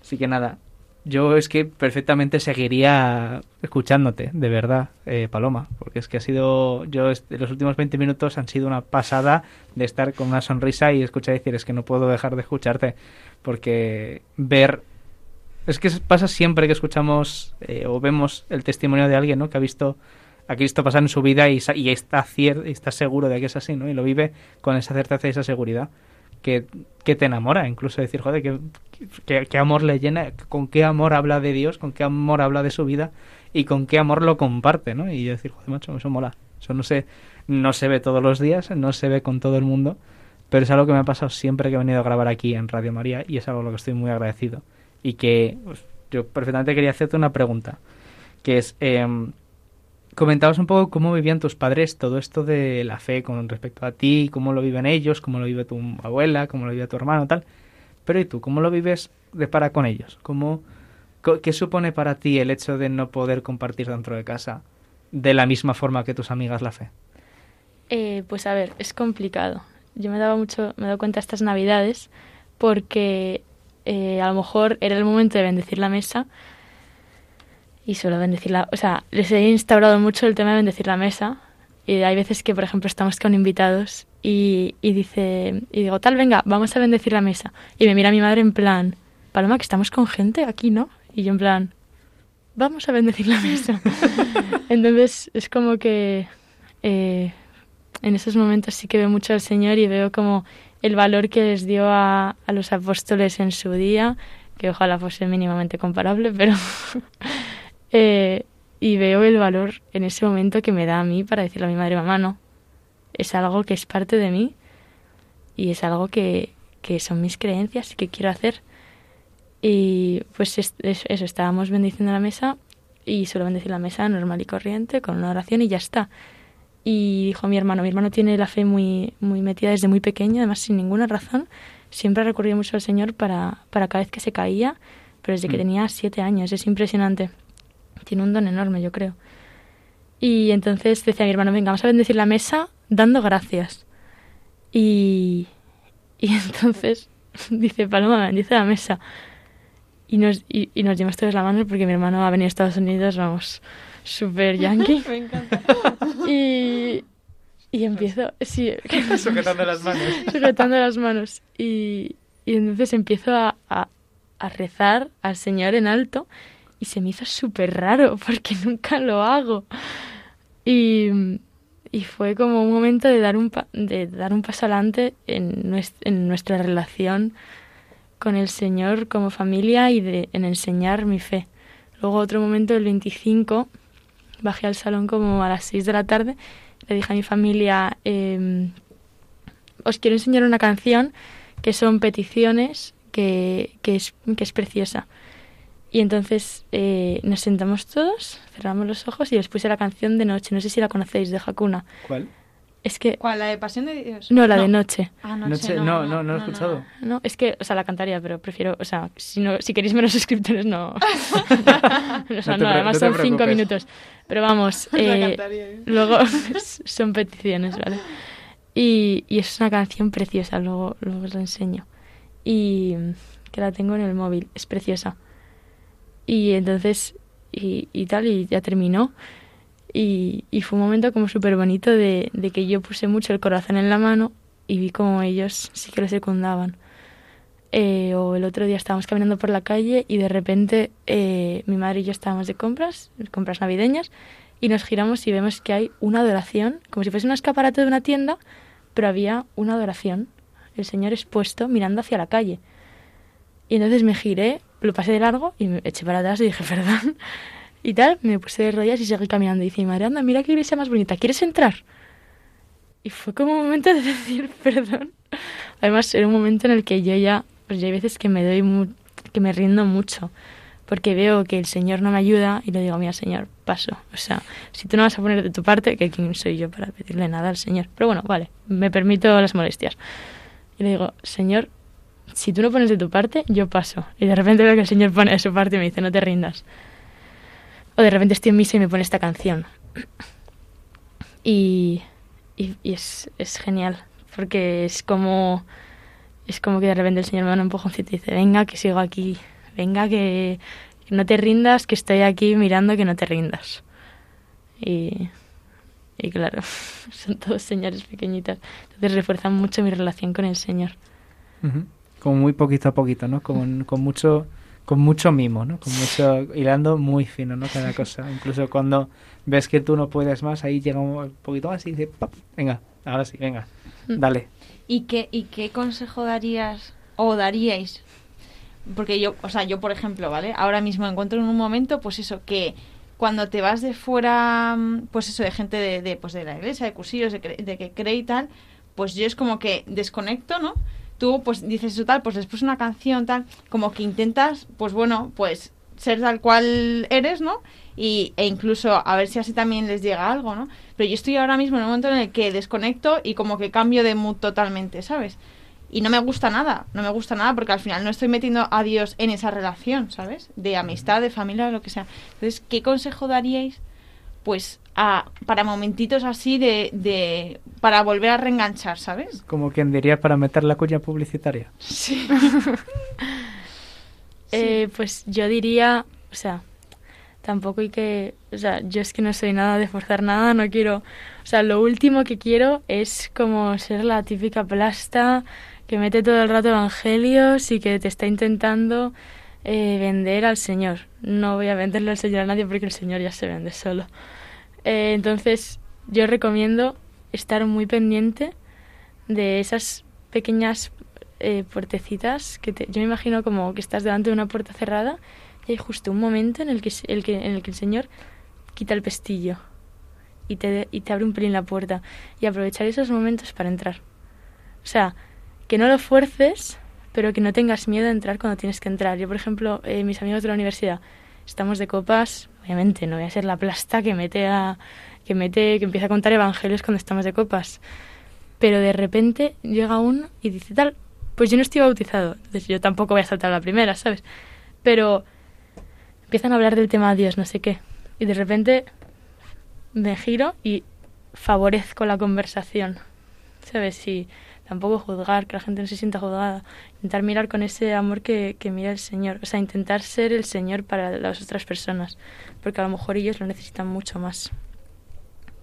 Así que nada, yo es que perfectamente seguiría escuchándote, de verdad, eh, Paloma, porque es que ha sido, yo los últimos 20 minutos han sido una pasada de estar con una sonrisa y escuchar decir, es que no puedo dejar de escucharte, porque ver, es que pasa siempre que escuchamos eh, o vemos el testimonio de alguien, ¿no? Que ha visto a Cristo pasar en su vida y, y está cier- está seguro de que es así, ¿no? Y lo vive con esa certeza y esa seguridad que, que te enamora, incluso decir, joder, que, que, que amor le llena, con qué amor habla de Dios, con qué amor habla de su vida y con qué amor lo comparte, ¿no? Y decir, joder, macho, eso mola. Eso no se, no se ve todos los días, no se ve con todo el mundo, pero es algo que me ha pasado siempre que he venido a grabar aquí en Radio María y es algo a lo que estoy muy agradecido. Y que pues, yo perfectamente quería hacerte una pregunta, que es, em, comentabas un poco cómo vivían tus padres todo esto de la fe con respecto a ti, cómo lo viven ellos, cómo lo vive tu abuela, cómo lo vive tu hermano, tal. Pero ¿y tú? ¿Cómo lo vives de para con ellos? ¿Cómo, ¿Qué supone para ti el hecho de no poder compartir dentro de casa de la misma forma que tus amigas la fe? Eh, pues a ver, es complicado. Yo me daba mucho, me he dado cuenta estas navidades porque eh, a lo mejor era el momento de bendecir la mesa y solo bendecir la, o sea, les he instaurado mucho el tema de bendecir la mesa y hay veces que, por ejemplo, estamos con invitados y, y dice y digo tal, venga, vamos a bendecir la mesa y me mira mi madre en plan, Paloma, que estamos con gente aquí, ¿no? Y yo en plan, vamos a bendecir la mesa. Entonces es como que eh, en esos momentos sí que veo mucho al Señor y veo como el valor que les dio a, a los apóstoles en su día, que ojalá fuese mínimamente comparable, pero eh, y veo el valor en ese momento que me da a mí para decirle a mi madre, mamá, no, es algo que es parte de mí y es algo que, que son mis creencias y que quiero hacer. Y pues es- es- eso, estábamos bendiciendo la mesa y solo bendecir la mesa normal y corriente con una oración y ya está. Y dijo mi hermano, mi hermano tiene la fe muy, muy metida desde muy pequeño, además sin ninguna razón. Siempre ha recurrido mucho al Señor para, para cada vez que se caía, pero desde que Mm. tenía siete años, es impresionante. Tiene un don enorme, yo creo. Y entonces decía mi hermano, venga, vamos a bendecir la mesa dando gracias. Y, y entonces dice, Paloma, bendice la mesa. Y nos, y, y nos llevamos todos la mano porque mi hermano ha venido a Estados Unidos, vamos, súper yankee. Me encanta. Y, y empiezo, sí, Sujetando las manos. sujetando las manos. Y, y entonces empiezo a, a- a rezar al Señor en alto y se me hizo súper raro porque nunca lo hago. Y, fue como un momento de dar un, de dar un paso adelante en, nues- en nuestra relación con el Señor como familia y de, en enseñar mi fe. Luego otro momento, el 25, bajé al salón como a las 6 de la tarde, le dije a mi familia, em, os quiero enseñar una canción que son peticiones, que, que es preciosa. Y entonces eh, nos sentamos todos, cerramos los ojos y les puse la canción de noche. No sé si la conocéis, de Hakuna. ¿Cuál? Es que... ¿Cuál? ¿La de Pasión de Dios? No, la de noche. Ah, Noche- no, no, no lo he escuchado. No, es que, o sea, la cantaría, pero prefiero, o sea, si, no, si queréis menos suscriptores, no. o sea, No te no, pre- además son cinco minutos. Pero vamos, La eh, cantaría, ¿eh? luego son peticiones, ¿vale? Y, y es una canción preciosa, luego, luego os la enseño. Y que la tengo en el móvil, es preciosa. Y entonces, y, y tal, y ya terminó. Y, y fue un momento como súper bonito de, de que yo puse mucho el corazón en la mano y vi como ellos sí que lo secundaban. Eh, o el otro día estábamos caminando por la calle y de repente eh, mi madre y yo estábamos de compras, compras navideñas, y nos giramos y vemos que hay una adoración, como si fuese un escaparate de una tienda, pero había una adoración. El Señor expuesto mirando hacia la calle. Y entonces me giré, lo pasé de largo y me eché para atrás y dije, perdón. Y tal, me puse de rodillas y seguí caminando. Y dice, madre, anda, mira qué iglesia más bonita, ¿quieres entrar? Y fue como un momento de decir perdón. Además, era un momento en el que yo ya, pues ya hay veces que me doy, mu- que me rindo mucho. Porque veo que el Señor no me ayuda y le digo, mira, Señor, paso. O sea, si tú no vas a poner de tu parte, que quién soy yo para pedirle nada al Señor. Pero bueno, vale, me permito las molestias. Y le digo, Señor, si tú no pones de tu parte, yo paso. Y de repente veo que el Señor pone de su parte y me dice, no te rindas. O de repente estoy en misa y me pone esta canción. Y, y, y es, es genial, porque es como, es como que de repente el Señor me da un empujoncito y dice, venga, que sigo aquí, venga, que, no te rindas, que estoy aquí mirando, que no te rindas. Y, y claro, son todos señales pequeñitas. Entonces refuerzan mucho mi relación con el Señor. Ujú. Como muy poquito a poquito, ¿no? Con, con mucho con mucho mimo, ¿no? Con mucho hilando muy fino, ¿no? Cada cosa. Incluso cuando ves que tú no puedes más, ahí llega un poquito más y dice, "Pap, venga, ahora sí, venga, dale. ¿Y qué, ¿Y qué consejo darías o daríais? Porque yo, o sea, yo por ejemplo, ¿vale? Ahora mismo encuentro en un momento, pues eso, que cuando te vas de fuera, mm, pues eso, de gente de, de, pues de la iglesia, de cursillos, de, cre- de que cree y tal, pues yo es como que desconecto, ¿no? Tú, pues dices eso tal, pues después una canción tal, como que intentas, pues bueno, pues ser tal cual eres, ¿no? Y, e incluso a ver si así también les llega algo, ¿no? Pero yo estoy ahora mismo en un momento en el que desconecto y como que cambio de mood totalmente, ¿sabes? Y no me gusta nada, no me gusta nada porque al final no estoy metiendo a Dios en esa relación, ¿sabes? De amistad, de familia, lo que sea. Entonces, ¿qué consejo daríais? Pues a, para momentitos así de, de... para volver a reenganchar, ¿sabes? Como quien diría para meter la cuña publicitaria. Sí. Eh, pues yo diría, o sea, tampoco hay que, o sea, yo es que no soy nada de forzar nada, no quiero, o sea, lo último que quiero es como ser la típica plasta que mete todo el rato evangelios y que te está intentando eh, vender al Señor. No voy a venderle al Señor a nadie porque el Señor ya se vende solo. Eh, entonces, yo recomiendo estar muy pendiente de esas pequeñas eh, puertecitas que yo me imagino como que estás delante de una puerta cerrada y hay justo un momento en el que, el que, en el que el Señor quita el pestillo y te, y te abre un pelín la puerta y aprovechar esos momentos para entrar. O sea, que no lo fuerces, pero que no tengas miedo a entrar cuando tienes que entrar. Yo, por ejemplo, eh, mis amigos de la universidad, estamos de copas, obviamente no voy a ser la plasta que mete a que mete que empieza a contar evangelios cuando estamos de copas. Pero de repente llega uno y dice tal, pues yo no estoy bautizado, entonces yo tampoco voy a saltar a la primera, ¿sabes? Pero empiezan a hablar del tema de Dios, no sé qué, y de repente me giro y favorezco la conversación. ¿Sabes? Si tampoco juzgar, que la gente no se sienta juzgada. Intentar mirar con ese amor que, que mira el Señor. O sea, intentar ser el Señor para las otras personas. Porque a lo mejor ellos lo necesitan mucho más.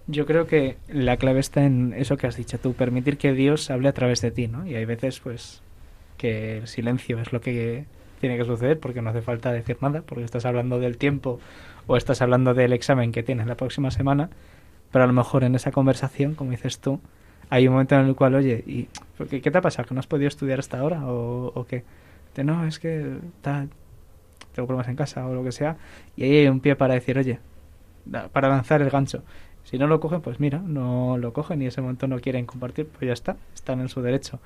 Yo creo que la clave está en eso que has dicho tú, permitir que Dios hable a través de ti, ¿no? Y hay veces, pues, que el silencio es lo que tiene que suceder porque no hace falta decir nada, porque estás hablando del tiempo o estás hablando del examen que tienes la próxima semana, pero a lo mejor en esa conversación, como dices tú, hay un momento en el cual, oye, ¿y qué, te ha pasado? ¿Que no has podido estudiar hasta ahora? ¿O, qué? De, no, es que ta- tengo problemas en casa o lo que sea. Y ahí hay un pie para decir, oye, para lanzar el gancho. Si no lo cogen, pues mira, no lo cogen y ese momento no quieren compartir, pues ya está, están en su derecho.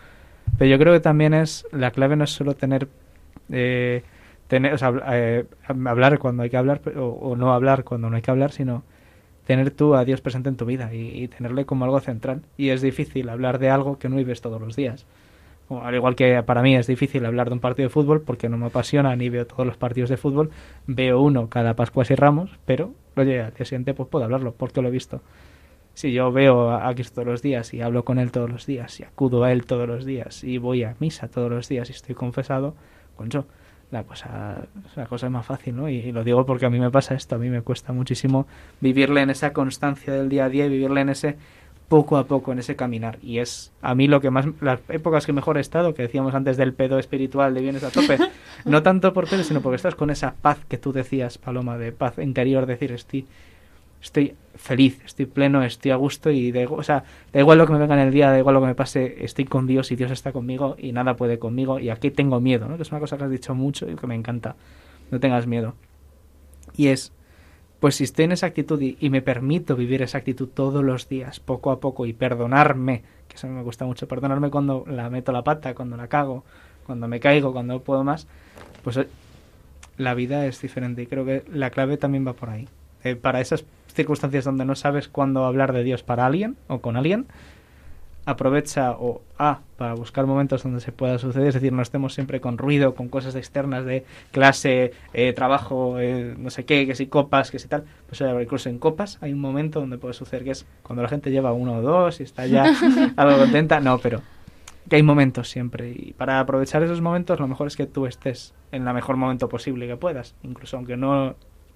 Pero yo creo que también es, la clave no es solo tener, eh, tener o sea, eh, hablar cuando hay que hablar o no hablar cuando no hay que hablar, sino tener tú a Dios presente en tu vida y, tenerle como algo central. Y es difícil hablar de algo que no vives todos los días. Al igual que para mí es difícil hablar de un partido de fútbol porque no me apasiona ni veo todos los partidos de fútbol, veo uno cada Pascuas y Ramos, pero oye, al día siguiente pues puedo hablarlo porque lo he visto. Si yo veo a Cristo todos los días y hablo con Él todos los días y acudo a Él todos los días y voy a misa todos los días y estoy confesado, concho, la cosa, la cosa es más fácil, ¿no? Y, y lo digo porque a mí me pasa esto, a mí me cuesta muchísimo vivirle en esa constancia del día a día y vivirle en ese poco a poco, en ese caminar. Y es a mí lo que más, las épocas que mejor he estado, que decíamos antes del pedo espiritual de bienes a tope, no tanto por pedo, sino porque estás con esa paz que tú decías, Paloma, de paz interior, decir, estoy, estoy feliz, estoy pleno, estoy a gusto y da, igual- o sea, da igual lo que me venga en el día, da igual lo que me pase, estoy con Dios y Dios está conmigo y nada puede conmigo y aquí tengo miedo, ¿no? Que es una cosa que has dicho mucho y que me encanta. No tengas miedo. Y es, pues si estoy en esa actitud y, me permito vivir esa actitud todos los días, poco a poco, y perdonarme, que eso me gusta mucho, perdonarme cuando la meto la pata, cuando la cago, cuando me caigo, cuando no puedo más, pues eh, la vida es diferente y creo que la clave también va por ahí. Eh, para esas circunstancias donde no sabes cuándo hablar de Dios para alguien o con alguien, aprovecha o A para buscar momentos donde se pueda suceder, es decir, no estemos siempre con ruido, con cosas externas de clase, eh, trabajo, eh, no sé qué, que si copas, que si tal, pues incluso en copas hay un momento donde puede suceder que es cuando la gente lleva uno o dos y está ya algo contenta, no, pero que hay momentos siempre. Y para aprovechar esos momentos lo mejor es que tú estés en el mejor momento posible que puedas, incluso aunque no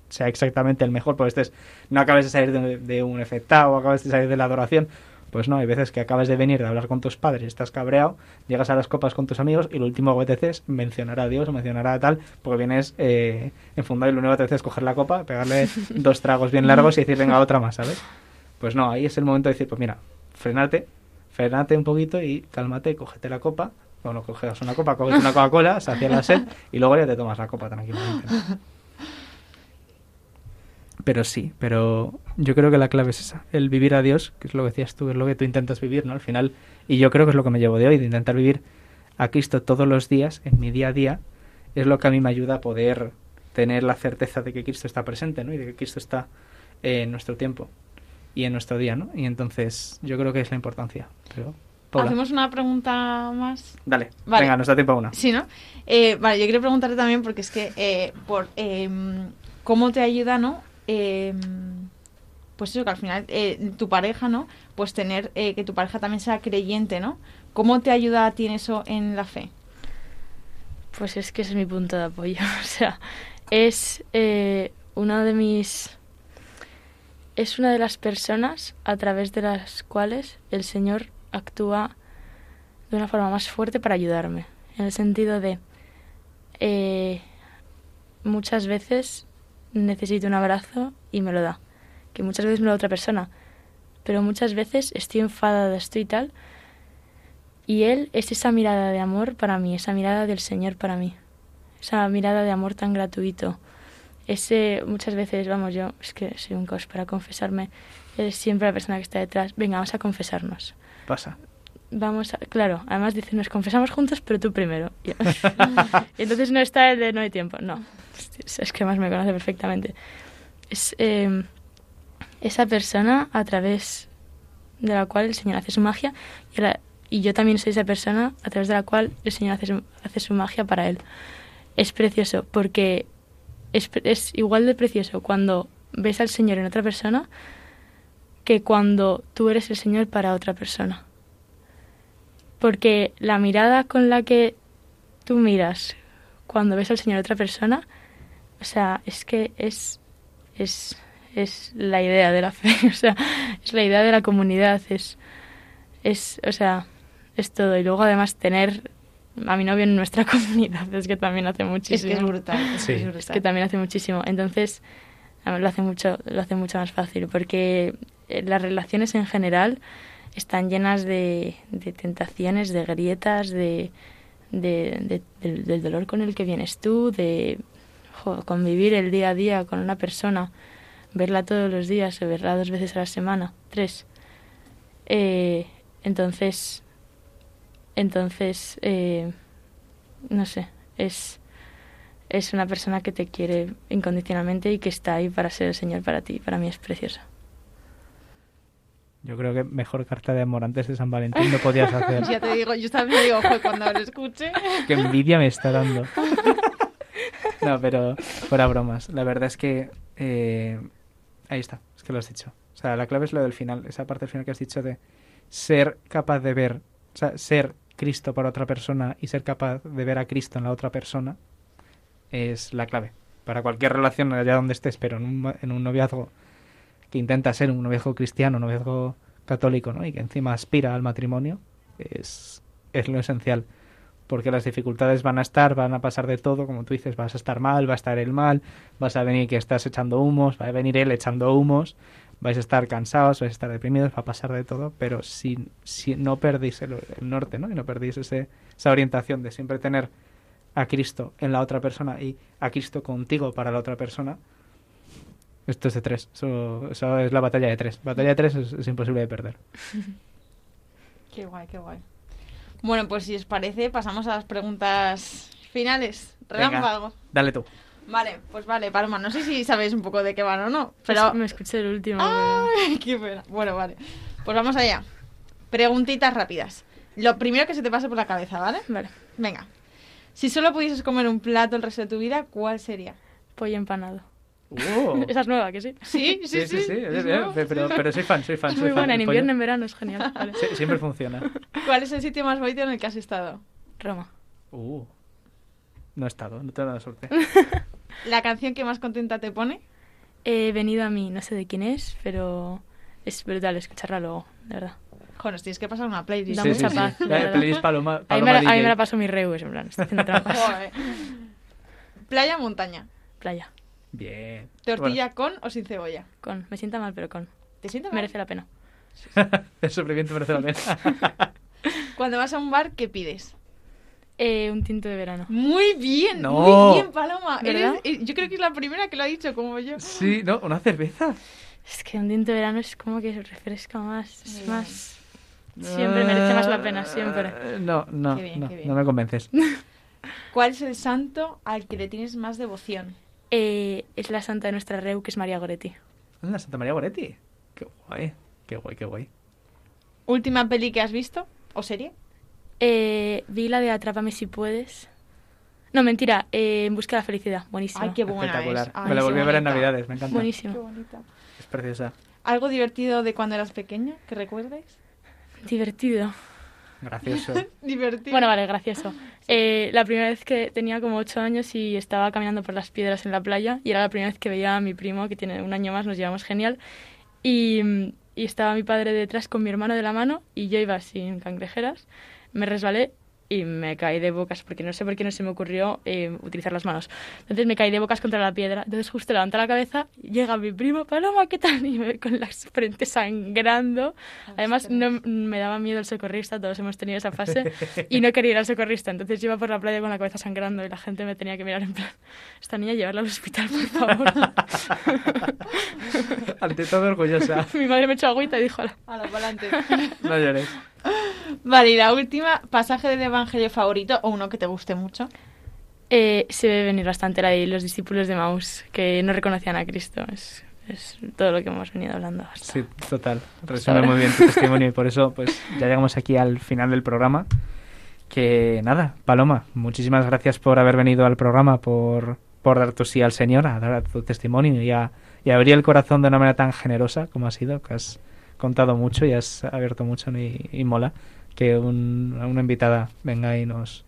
sea exactamente el mejor, pues estés, no acabes de salir de, de un efectado o acabes de salir de la adoración, pues no, hay veces que acabas de venir de hablar con tus padres, estás cabreado, llegas a las copas con tus amigos y lo último que apetece es mencionar a Dios o mencionar a tal, porque vienes eh, enfundado y lo único que te apetece es coger la copa, pegarle dos tragos bien largos y decir, venga, otra más, ¿sabes? Pues no, ahí es el momento de decir, pues mira, frenate, frenate un poquito y cálmate, cógete la copa, bueno, coges una copa, coges una Coca-Cola, sacia la sed y luego ya te tomas la copa tranquilamente. ¿no? Pero sí, pero yo creo que la clave es esa, el vivir a Dios, que es lo que decías tú, es lo que tú intentas vivir, ¿no? Al final, y yo creo que es lo que me llevo de hoy, de intentar vivir a Cristo todos los días, en mi día a día, es lo que a mí me ayuda a poder tener la certeza de que Cristo está presente, ¿no? Y de que Cristo está eh, en nuestro tiempo y en nuestro día, ¿no? Y entonces yo creo que es la importancia. Pero, Paula, Hacemos una pregunta más. dale, Vale. venga, nos da tiempo a una. Sí, ¿no? Eh, vale, yo quiero preguntarte también porque es que eh, por em, cómo te ayuda, ¿no? Em, pues eso, que al final eh, tu pareja, ¿no? Pues tener eh, que tu pareja también sea creyente, ¿no? ¿Cómo te ayuda a ti en eso en la fe? Pues es que es mi punto de apoyo. O sea, es eh, una de mis. Es una de las personas a través de las cuales el Señor actúa de una forma más fuerte para ayudarme. En el sentido de. muchas veces necesito un abrazo y me lo da. Que muchas veces me lo da otra persona. Pero muchas veces estoy enfadada, estoy tal. Y Él es esa mirada de amor para mí, esa mirada del Señor para mí. Esa mirada de amor tan gratuito. Ese, muchas veces, vamos, yo es que soy un caos para confesarme. Él es siempre la persona que está detrás. Venga, vamos a confesarnos. Pasa. Vamos a, claro, además dice, nos confesamos juntos, pero tú primero. Y entonces no está el de no hay tiempo. No, es, que además me conoce perfectamente. Es eh, esa persona a través de la cual el Señor hace su magia y, yo también soy esa persona a través de la cual el Señor hace su, magia para él. Es precioso porque es, es igual de precioso cuando ves al Señor en otra persona que cuando tú eres el Señor para otra persona. Porque la mirada con la que tú miras cuando ves al Señor a otra persona, o sea, es que es, es, es la idea de la fe, o sea, es la idea de la comunidad, es, es, o sea, es todo. Y luego además tener a mi novio en nuestra comunidad, es que también hace Es muchísimo. que es brutal. es Sí. que es Es brutal. que también hace muchísimo. Entonces, lo hace mucho, lo hace mucho más fácil, porque eh, las relaciones en general están llenas de, de tentaciones, de grietas, de, de- de- del, del dolor con el que vienes tú, de jo, convivir el día a día con una persona, verla todos los días, o verla dos veces a la semana, tres. Eh, entonces, entonces, eh, no sé, es es una persona que te quiere incondicionalmente y que está ahí para ser el Señor para ti. Para mí es preciosa. Yo creo que mejor carta de amor antes de San Valentín no podías hacer. Ya te digo, yo también digo, "Joder, cuando lo escuche. Qué envidia me está dando. No, pero fuera bromas. La verdad es que eh, ahí está, es que lo has dicho. O sea, la clave es lo del final, esa parte del final que has dicho de ser capaz de ver, o sea, ser Cristo para otra persona y ser capaz de ver a Cristo en la otra persona es la clave. Para cualquier relación, allá donde estés, pero en un, en un noviazgo que intenta ser un noviazgo cristiano, un noviazgo católico, ¿no? Y que encima aspira al matrimonio, es, es lo esencial porque las dificultades van a estar, van a pasar de todo, como tú dices, vas a estar mal, va a estar él mal, vas a venir que estás echando humos, va a venir él echando humos, vais a estar cansados, vais a estar deprimidos, va a pasar de todo, pero si, si no perdís el, el norte, ¿no? Y no perdís ese, esa orientación de siempre tener a Cristo en la otra persona y a Cristo contigo para la otra persona, esto es de tres, eso es la batalla de tres. Batalla de tres es, es imposible de perder. Qué guay, qué guay. Bueno, pues si os parece, pasamos a las preguntas finales. Venga. Relámpago. Dale tú. Vale, pues vale, Paloma, no sé si sabéis un poco de qué van o no, pero... me escuché el último. ¡Ay, qué pena! Bueno, vale. Pues vamos allá. Preguntitas rápidas. Lo primero que se te pase por la cabeza, ¿vale? Vale. Venga. Si solo pudieses comer un plato el resto de tu vida, ¿cuál sería? Pollo empanado. Uh. Esa es nueva, que sí. Sí, sí, sí. es- es es- nuevo, pero, sí. pero soy fan, soy fan. Es soy muy fan buena, en invierno, en verano, es genial. Vale. Sí, siempre funciona. ¿Cuál es el sitio más bonito en el que has estado? Roma. Uh, no he estado, no tengo la suerte. ¿La canción que más contenta te pone? He venido a mí, no sé de quién es, pero es brutal escucharla luego, de verdad. Joder, tienes que pasar una playlist. Da Sí, mucha sí, sí. paz, la La verdad. playlist Paloma, A mí, Paloma me, la- a mí me la paso mi reus, en plan, estoy haciendo trampas. Playa, montaña. Playa. Bien. ¿Tortilla con o sin cebolla? Con. Me sienta mal, pero con. ¿Te sientes mal? Merece la pena. El sufrimiento merece la pena. Cuando vas a un bar, ¿qué pides? Eh, un tinto de verano. Muy bien, No. muy bien, Paloma. ¿Verdad? Eres- eh, yo creo que es la primera que lo ha dicho, como yo. sí, no, una cerveza. Es que un tinto de verano es como que refresca más. Es Bien. más. Siempre merece más la pena, siempre. Eh, No, no, Qué bien, no, qué bien. no me convences. ¿Cuál es el santo al que le tienes más devoción? Eh, es la santa de nuestra Reu, que es María Goretti. Anda, Santa María Goretti. Qué guay, qué guay, qué guay. ¿Última peli que has visto? ¿O serie? Eh, vi la de Atrápame si puedes. No, mentira. eh, en busca de la felicidad. Buenísima. Ay, qué buena Espectacular. es. Ay, me la volví a ver en bonita. Navidades, me encanta. Buenísima. Qué bonita. Es preciosa. ¿Algo divertido de cuando eras pequeña que recuerdes? Divertido. Gracioso. Divertido. Bueno, vale, gracioso. Eh, la primera vez que tenía como ocho años y estaba caminando por las piedras en la playa y era la primera vez que veía a mi primo, que tiene un año más, nos llevamos genial. Y, y estaba mi padre detrás con mi hermano de la mano y yo iba sin cangrejeras. Me resbalé y me caí de bocas porque no sé por qué no se me ocurrió eh, utilizar las manos. Entonces me caí de bocas contra la piedra. Entonces justo levanto la cabeza, llega mi primo, Paloma, ¿qué tal? Y me ve con la frente sangrando. Además no me daba miedo el socorrista, todos hemos tenido esa fase y no quería ir al socorrista. Entonces iba por la playa con la cabeza sangrando y la gente me tenía que mirar en plan, esta niña llevarla al hospital, por favor. Ante todo orgullosa. mi madre me echó agüita y dijo, "Ala". A la pa'lante. No llores. Vale, y la última, pasaje del evangelio favorito o uno que te guste mucho. Eh, se ve venir bastante la de los discípulos de Maús que no reconocían a Cristo. Es, es todo lo que hemos venido hablando hasta. Sí, total. Resume muy bien tu testimonio y por eso pues ya llegamos aquí al final del programa. Que nada, Paloma, muchísimas gracias por haber venido al programa, por, por dar tu sí al Señor, a dar tu testimonio y a, y a abrir el corazón de una manera tan generosa como ha sido, que has, contado mucho y has abierto mucho y, y mola que un- una invitada venga y nos,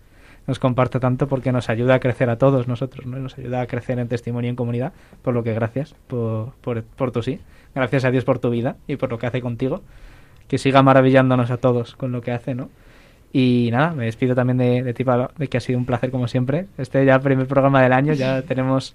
nos comparta tanto porque nos ayuda a crecer a todos nosotros, ¿no? Nos ayuda a crecer en testimonio y en comunidad, por lo que gracias por, por, por tu sí. Gracias a Dios por tu vida y por lo que hace contigo. Que siga maravillándonos a todos con lo que hace, ¿no? Y nada, me despido también de, de ti, Pablo, de que ha sido un placer como siempre. Este ya primer programa del año, ya tenemos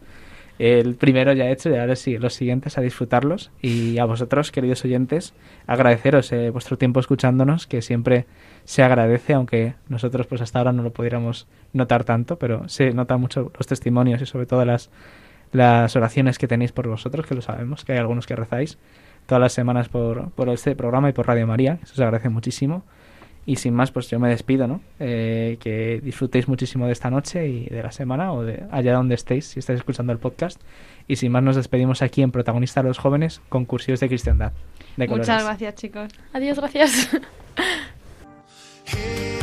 el primero ya hecho y ahora sí, los siguientes a disfrutarlos. Y a vosotros, queridos oyentes, agradeceros eh, vuestro tiempo escuchándonos, que siempre se agradece, aunque nosotros pues hasta ahora no lo pudiéramos notar tanto, pero se notan mucho los testimonios y sobre todo las, las oraciones que tenéis por vosotros, que lo sabemos, que hay algunos que rezáis todas las semanas por, por este programa y por Radio María, eso se agradece muchísimo. Y sin más, pues yo me despido, ¿no? Eh, que disfrutéis muchísimo de esta noche y de la semana o de allá donde estéis, si estáis escuchando el podcast. Y sin más, nos despedimos aquí en Protagonista de los Jóvenes con Cursillos de Cristiandad. De. Muchas gracias, chicos. Adiós, gracias.